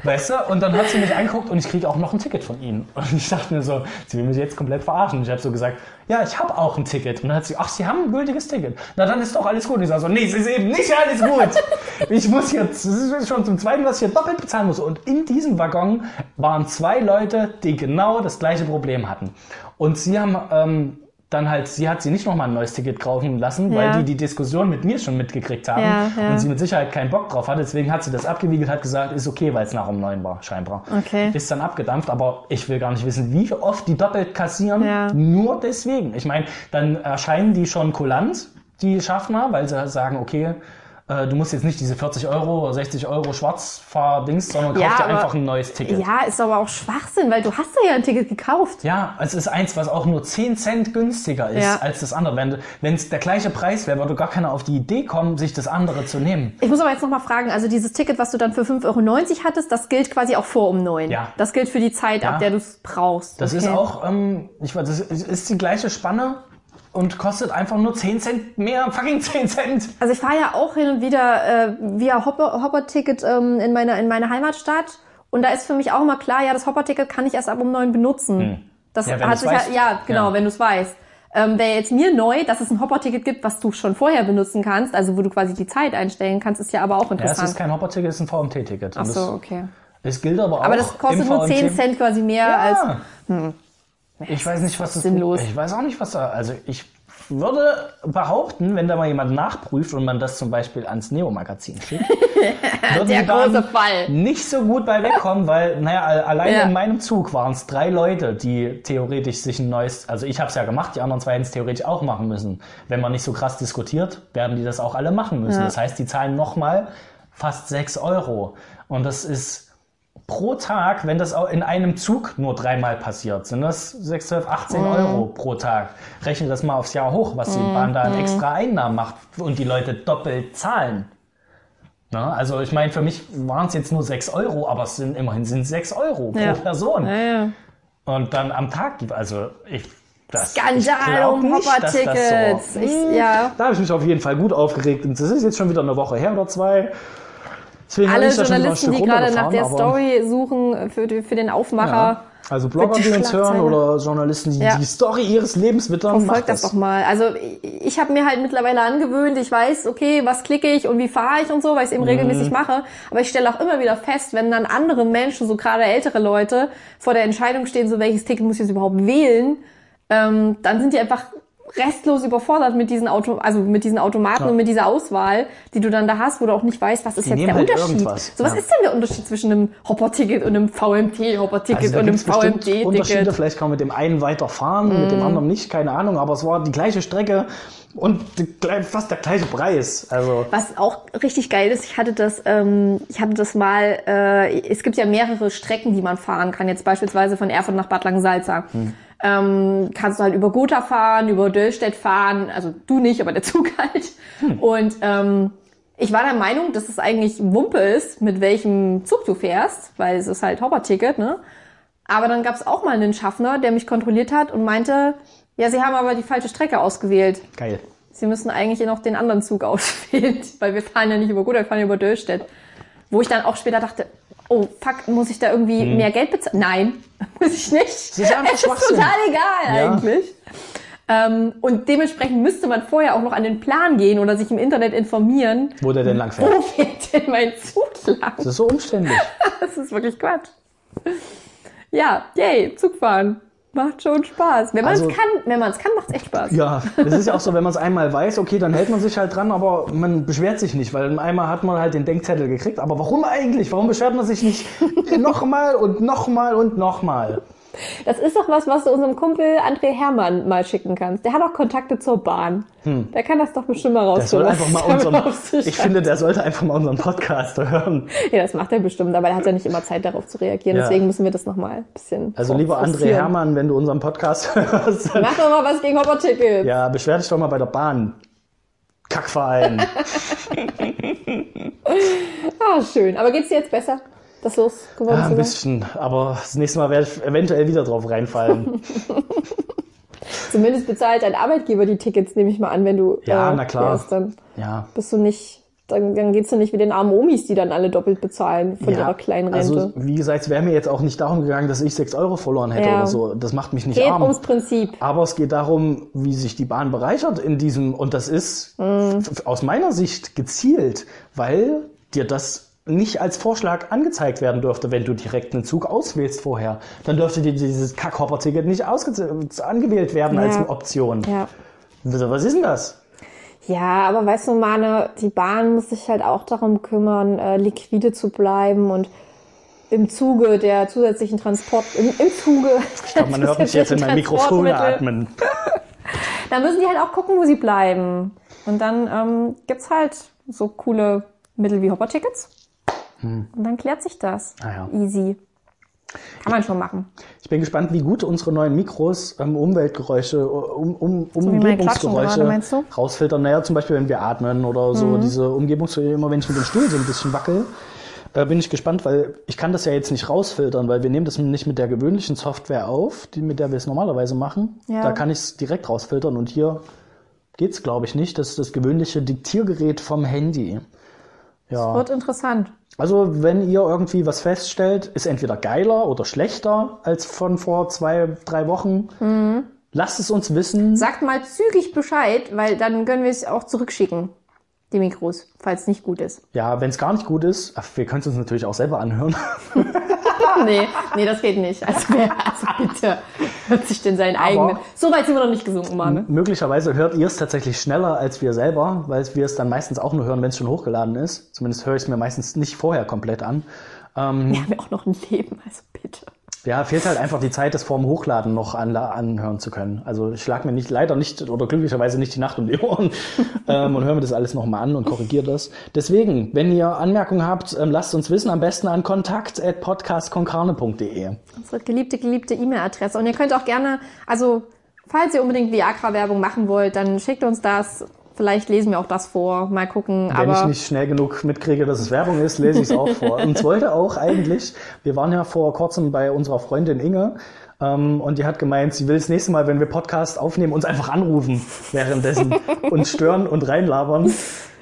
weißt du? Und dann hat sie mich angeguckt und ich kriege auch noch ein Ticket von ihnen. Und ich dachte mir so, sie will mich jetzt komplett verarschen. Ich habe so gesagt, ja, ich habe auch ein Ticket. Und dann hat sie, ach, sie haben ein gültiges Ticket. Na, dann ist doch alles gut. Und ich sage so, nee, es ist eben nicht alles gut. Ich muss jetzt, das ist schon zum zweiten, was ich hier doppelt bezahlen muss. Und in diesem Waggon waren zwei Leute, die genau das gleiche Problem hatten. Und sie haben ähm, dann halt, sie hat sie nicht nochmal ein neues Ticket kaufen lassen, weil Ja. die die Diskussion mit mir schon mitgekriegt haben Ja, ja. und sie mit Sicherheit keinen Bock drauf hatte. Deswegen hat sie das abgewiegelt, hat gesagt, ist okay, weil es nach um neun war, scheinbar. Okay. Ist dann abgedampft, aber ich will gar nicht wissen, wie oft die doppelt kassieren, nur deswegen. Ich meine, dann erscheinen die schon kulant, die Schaffner, weil sie sagen, okay, du musst jetzt nicht diese 40 Euro, 60 Euro Schwarzfahr-Dings, sondern Ja, kauf dir aber- einfach ein neues Ticket. Ja, ist aber auch Schwachsinn, weil du hast ja ein Ticket gekauft. Ja, es ist eins, was auch nur 10 Cent günstiger ist Ja. als das andere. Wenn es der gleiche Preis wäre, würde gar keiner auf die Idee kommen, sich das andere zu nehmen. Ich muss aber jetzt nochmal fragen, also dieses Ticket, was du dann für 5,90 Euro hattest, das gilt quasi auch vor um 9. Ja. Das gilt für die Zeit, Ja. ab der du es brauchst. Das Okay. ist auch, ähm, ich weiß, das ist die gleiche Spanne und kostet einfach nur 10 Cent mehr, fucking 10 Cent. Also ich fahre ja auch hin und wieder äh, via Hopper- Hopper-Ticket ähm, in, meine, in meine Heimatstadt. Und da ist für mich auch immer klar, ja, das Hopper-Ticket kann ich erst ab um 9 benutzen. Das Hm. Ja, wenn hat sich ja, ja, genau, Ja. wenn du es weißt. Ähm, Wäre jetzt mir neu, dass es ein Hopper-Ticket gibt, was du schon vorher benutzen kannst, also wo du quasi die Zeit einstellen kannst, ist ja aber auch Ja, es interessant. ist kein Hopper-Ticket, es ist ein VMT-Ticket. Ach so, okay. Es gilt aber auch Aber das kostet nur 10 VMT. Cent quasi mehr als Ja. Ich weiß nicht, was das sinnlos. Ich weiß auch nicht, was da. Also ich würde behaupten, wenn da mal jemand nachprüft und man das zum Beispiel ans Neo-Magazin schickt, [LAUGHS] würden Der große Fall. nicht so gut bei wegkommen, weil, naja, al- alleine Ja. in meinem Zug waren es drei Leute, die theoretisch sich ein neues, also ich habe es ja gemacht, die anderen zwei hätten es theoretisch auch machen müssen. Wenn man nicht so krass diskutiert, werden die das auch alle machen müssen. Ja. Das heißt, die zahlen nochmal fast sechs Euro. Und das ist pro Tag, wenn das auch in einem Zug nur dreimal passiert, sind das 6, 12, 18 Mhm. Euro pro Tag. Rechne das mal aufs Jahr hoch, was die Bahn da an extra Einnahmen macht und die Leute doppelt zahlen. Na, also ich meine, für mich waren es jetzt nur 6 Euro, aber es sind immerhin sind 6 Euro Ja. pro Person. Ja, ja. Und dann am Tag, also ich... Das, Skandal um Hopper-Tickets. So, ja. Da habe ich mich auf jeden Fall gut aufgeregt. Und das ist jetzt schon wieder eine Woche her oder zwei. Deswegen Alle Journalisten, die gerade nach der Story suchen für, die, für den Aufmacher, Ja. Also Blogger, die die uns hören oder Journalisten, die Ja. die Story ihres Lebens wittern, verfolgt macht das doch mal. Also ich, habe mir halt mittlerweile angewöhnt, ich weiß, okay, was klicke ich und wie fahre ich und so, weil ich es Mhm. eben regelmäßig mache. Aber ich stelle auch immer wieder fest, wenn dann andere Menschen, so gerade ältere Leute, vor der Entscheidung stehen, so welches Ticket muss ich jetzt überhaupt wählen, ähm, dann sind die einfach restlos überfordert mit diesen Auto, also mit diesen Automaten Ja. und mit dieser Auswahl, die du dann da hast, wo du auch nicht weißt, was ist Die jetzt der halt Unterschied. irgendwas, So was ja. ist denn der Unterschied zwischen einem Hopper-Ticket und einem VMT-Hopper-Ticket Also und einem bestimmt Unterschiede, VMT-Ticket? vielleicht kann man mit dem einen weiterfahren, mit dem Mhm. anderen nicht, keine Ahnung, aber es war die gleiche Strecke und fast der gleiche Preis. Also Was auch richtig geil ist, ich hatte das, ähm, ich hatte das mal, äh, es gibt ja mehrere Strecken, die man fahren kann. Jetzt beispielsweise von Erfurt nach Bad Langensalza. Ähm, kannst du halt über Gotha fahren, über Döllstedt fahren, also du nicht, aber der [LAUGHS] Zug halt. Und ähm, ich war der Meinung, dass es eigentlich Wumpe ist, mit welchem Zug du fährst, weil es ist halt Hopper-Ticket, ne? Aber dann gab es auch mal einen Schaffner, der mich kontrolliert hat und meinte, ja, sie haben aber die falsche Strecke ausgewählt. geil. Sie müssen eigentlich noch den anderen Zug [LAUGHS] auswählen, weil wir fahren ja nicht über Gut, wir fahren ja über Döllstedt. Wo ich dann auch später dachte, oh fuck, muss ich da irgendwie mehr Geld bezahlen? Nein, [LAUGHS] muss ich nicht. Das ist einfach es ist total egal Ja. eigentlich. Ähm, und dementsprechend müsste man vorher auch noch an den Plan gehen oder sich im Internet informieren, Wo der denn lang fährt. wo fährt denn mein Zug lang? Das ist so umständlich. [LAUGHS] Das ist wirklich Quatsch. Ja, yay, Zugfahren. Macht schon Spaß. Wenn man es Also- kann, wenn man es kann, macht es echt Spaß. Ja, [LAUGHS] es ist ja auch so, wenn man es einmal weiß, okay, dann hält man sich halt dran, aber man beschwert sich nicht, weil einmal hat man halt den Denkzettel gekriegt. Aber warum eigentlich? Warum beschwert man sich nicht [LAUGHS] nochmal und nochmal und nochmal? Das ist doch was, was du unserem Kumpel André Hermann mal schicken kannst. Der hat auch Kontakte zur Bahn. Der kann das doch bestimmt mal Hm. Der soll rausfinden. einfach mal was damit unseren, auf sich ich finde, der sollte einfach mal unseren Podcast hören. Ja, das macht er bestimmt, aber er hat ja nicht immer Zeit darauf zu reagieren. Ja. Deswegen müssen wir das nochmal ein bisschen. Also lieber André. Hermann, wenn du unseren Podcast [LAUGHS] hörst, Mach doch mal was gegen Hopper-Tickets. ja, beschwer dich doch mal bei der Bahn. Kackverein. [LAUGHS] Ah, schön. Aber geht's dir jetzt besser, das losgeworden Ja, ein bisschen, aber das nächste Mal werde ich eventuell wieder drauf reinfallen. [LAUGHS] Zumindest bezahlt dein Arbeitgeber die Tickets, nehme ich mal an, wenn du Ja, äh, na klar. fährst, dann Ja. bist du nicht, dann, dann geht's dir nicht wie den armen Omis, die dann alle doppelt bezahlen von ja. ihrer kleinen Rente. Also, wie gesagt, es wäre mir jetzt auch nicht darum gegangen, dass ich 6 Euro verloren hätte Ja. oder so. Das macht mich nicht Geht arm. ums Prinzip. Aber es geht darum, wie sich die Bahn bereichert in diesem, und das ist f- aus meiner Sicht gezielt, weil dir das nicht als Vorschlag angezeigt werden dürfte, wenn du direkt einen Zug auswählst vorher. Dann dürfte dir dieses Kackhopper-Ticket nicht angewählt werden als Ja. eine Option. Ja. Was ist denn das? Ja, aber weißt du, Mane, die Bahn muss sich halt auch darum kümmern, äh, liquide zu bleiben und im Zuge der zusätzlichen Transport, im, im Zuge. Ich glaube, man [LAUGHS] hört mich jetzt in mein Mikrofon atmen. [LAUGHS] Da müssen die halt auch gucken, wo sie bleiben. Und dann ähm, gibt's halt so coole Mittel wie Hopper-Tickets. Und dann klärt sich das. Ah ja. Easy. Kann man schon machen. Ich bin gespannt, wie gut unsere neuen Mikros ähm, Umweltgeräusche, um, um, meine Klatschen gerade, rausfiltern. Naja, zum Beispiel, wenn wir atmen oder so, diese Umgebungsgeräusche, immer wenn ich mit dem Stuhl so ein bisschen wackel, äh, bin ich gespannt, weil ich kann das ja jetzt nicht rausfiltern, weil wir nehmen das nicht mit der gewöhnlichen Software auf, die, mit der wir es normalerweise machen. Ja. Da kann ich es direkt rausfiltern und hier geht's, glaube ich, nicht. Das ist das gewöhnliche Diktiergerät vom Handy. Ja. Wird interessant. Also, wenn ihr irgendwie was feststellt, ist entweder geiler oder schlechter als von vor zwei, drei Wochen, Mhm. lasst es uns wissen. Sagt mal zügig Bescheid, weil dann können wir es auch zurückschicken. Die Mikros, falls es nicht gut ist. Ja, wenn es gar nicht gut ist, wir können es uns natürlich auch selber anhören. [LAUGHS] [LAUGHS] nee, nee, das geht nicht. Also, wer, also bitte, hört sich denn seinen eigenen. So weit sind wir noch nicht gesunken, Mann. Möglicherweise hört ihr es tatsächlich schneller als wir selber, weil wir es dann meistens auch nur hören, wenn es schon hochgeladen ist. Zumindest höre ich es mir meistens nicht vorher komplett an. Ähm, Wir haben ja auch noch ein Leben, also bitte. Ja, fehlt halt einfach die Zeit, das vorm Hochladen noch an, anhören zu können. Also ich schlag mir nicht, leider nicht oder glücklicherweise nicht die Nacht um die Ohren [LAUGHS] ähm, und höre mir das alles nochmal an und korrigiere das. Deswegen, wenn ihr Anmerkungen habt, ähm, lasst uns wissen, am besten an kontakt.podcastkonkarne.de. Unsere geliebte, geliebte E-Mail-Adresse. Und ihr könnt auch gerne, also, falls ihr unbedingt Viagra-Werbung machen wollt, dann schickt uns das. Vielleicht lesen wir auch das vor. Mal gucken. Wenn aber ich nicht schnell genug mitkriege, dass es Werbung ist, lese ich es auch vor. Und es wollte auch eigentlich, wir waren ja vor kurzem bei unserer Freundin Inge ähm, und die hat gemeint, sie will das nächste Mal, wenn wir Podcast aufnehmen, uns einfach anrufen währenddessen und stören und reinlabern.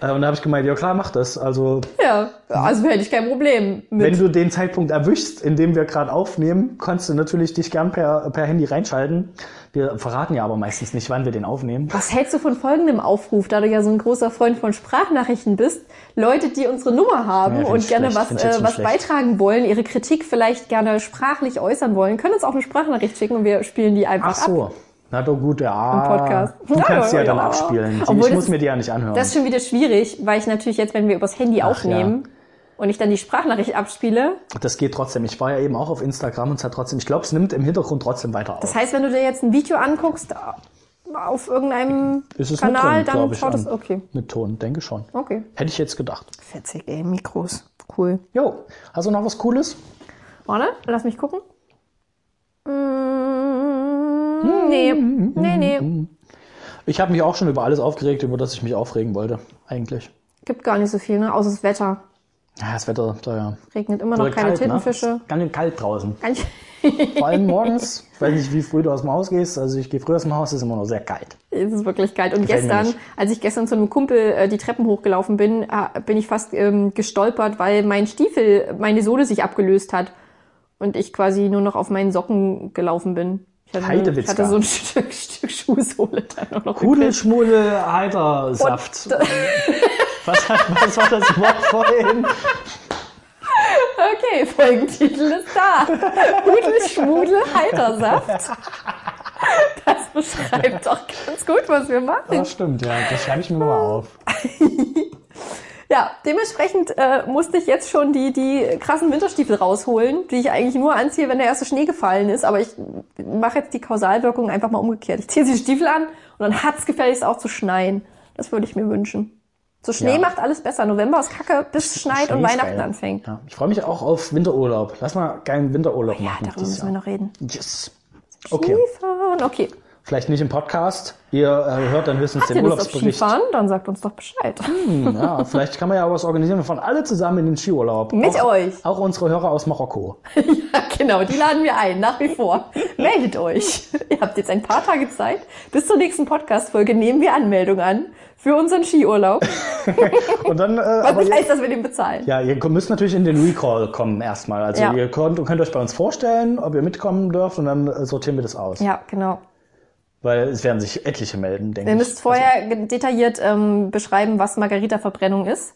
Äh, und da habe ich gemeint, ja klar, mach das. Also ja, also hätte ich kein Problem mit. wenn du den Zeitpunkt erwischst, in dem wir gerade aufnehmen, kannst du natürlich dich gern per, per Handy reinschalten. Wir verraten ja aber meistens nicht, wann wir den aufnehmen. Was hältst du von folgendem Aufruf, da du ja so ein großer Freund von Sprachnachrichten bist? Leute, die unsere Nummer haben Ja, und gerne schlecht, was, äh, was schlecht. beitragen wollen, ihre Kritik vielleicht gerne sprachlich äußern wollen, können uns auch eine Sprachnachricht schicken und wir spielen die einfach Ach ab. Na doch gut, ja. Im Podcast. Du Ja, kannst sie ja ja, dann ja. abspielen. Obwohl ich muss mir die ja nicht anhören. Das ist schon wieder schwierig, weil ich natürlich jetzt, wenn wir übers Handy aufnehmen und ich dann die Sprachnachricht abspiele, Das geht trotzdem. Ich war ja eben auch auf Instagram und es hat trotzdem, ich glaube, es nimmt im Hintergrund trotzdem weiter auf. das heißt, wenn du dir jetzt ein Video anguckst auf irgendeinem Ist es mit Kanal, drin, dann schaut es, okay. Mit Ton, denke schon. Okay. Hätte ich jetzt gedacht. Fetzig, ey, Mikros. Cool. Jo, hast du noch was Cooles? Warte, lass mich gucken. Mm, nee, nee, nee. Ich habe mich auch schon über alles aufgeregt, über das ich mich aufregen wollte, eigentlich. Gibt gar nicht so viel, ne? Außer das Wetter. Ja, das Wetter, da ja. Regnet immer noch Wird keine kalt, Tintenfische. Ne? Ganz schön kalt draußen. Ich- Vor allem morgens. [LAUGHS] Ich weiß nicht, wie früh du aus dem Haus gehst. Also ich gehe früh aus dem Haus, ist immer noch sehr kalt. Es ist wirklich kalt. Und Gefällt gestern, als ich gestern zu einem Kumpel äh, die Treppen hochgelaufen bin, äh, bin ich fast ähm, gestolpert, weil mein Stiefel, meine Sohle sich abgelöst hat. Und ich quasi nur noch auf meinen Socken gelaufen bin. Hatte, ich Heidewitzka. hatte so ein [LAUGHS] Stück, Stück Schuhsohle dann noch. gekriegt. Kudelschmudel, Heitersaft. [LAUGHS] Was, hat- was war das Wort vorhin? Okay, Folgentitel ist da. Pudel, Schmudel, Heitersaft. Das beschreibt doch ganz gut, was wir machen. Das stimmt, ja. Das schreibe ich mir mal auf. [LAUGHS] Ja, dementsprechend äh, musste ich jetzt schon die, die krassen Winterstiefel rausholen, die ich eigentlich nur anziehe, wenn der erste Schnee gefallen ist. Aber ich mache jetzt die Kausalwirkung einfach mal umgekehrt. Ich ziehe die Stiefel an und dann hat's gefälligst auch zu schneien. Das würde ich mir wünschen. So Schnee Ja. macht alles besser. November ist kacke, bis es schneit und Schnee ist Weihnachten geil. anfängt. Ja, ich freue mich auch auf Winterurlaub. Lass mal geilen Winterurlaub Ja, machen. darüber dieses müssen wir Jahr. noch reden. Yes. Okay, Skifahren, okay. Vielleicht nicht im Podcast. Ihr äh, hört dann höchstens Habt den ihr Urlaubsbericht. Skifahren? Dann sagt uns doch Bescheid. Hm, ja, vielleicht kann man ja auch was organisieren. Wir fahren alle zusammen in den Skiurlaub. Mit auch, euch. Auch unsere Hörer aus Marokko. [LAUGHS] Ja, genau, die laden wir ein, nach wie vor. Meldet euch. Ihr habt jetzt ein paar Tage Zeit. Bis zur nächsten Podcast-Folge nehmen wir Anmeldung an für unseren Skiurlaub. [LAUGHS] Und dann, äh, Was aber nicht heißt, dass wir den bezahlen. ja, ihr müsst natürlich in den Recall kommen erstmal. Also Ja. ihr könnt, könnt euch bei uns vorstellen, ob ihr mitkommen dürft und dann äh, sortieren wir das aus. Ja, genau. Weil es werden sich etliche melden, denke Ihr ich. müsst vorher ge- detailliert ähm, beschreiben, was Margarita-Verbrennung ist.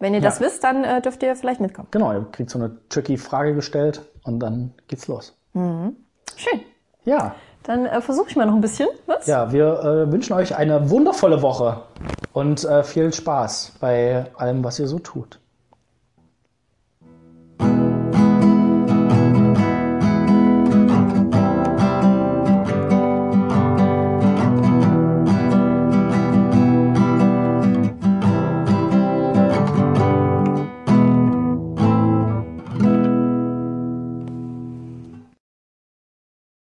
Wenn ihr das Ja. wisst, dann äh, dürft ihr vielleicht mitkommen. Genau, ihr kriegt so eine tricky Frage gestellt und dann geht's los. Schön. Ja, Dann äh, versuche ich mal noch ein bisschen. Was? ja, wir äh, wünschen euch eine wundervolle Woche und äh, viel Spaß bei allem, was ihr so tut.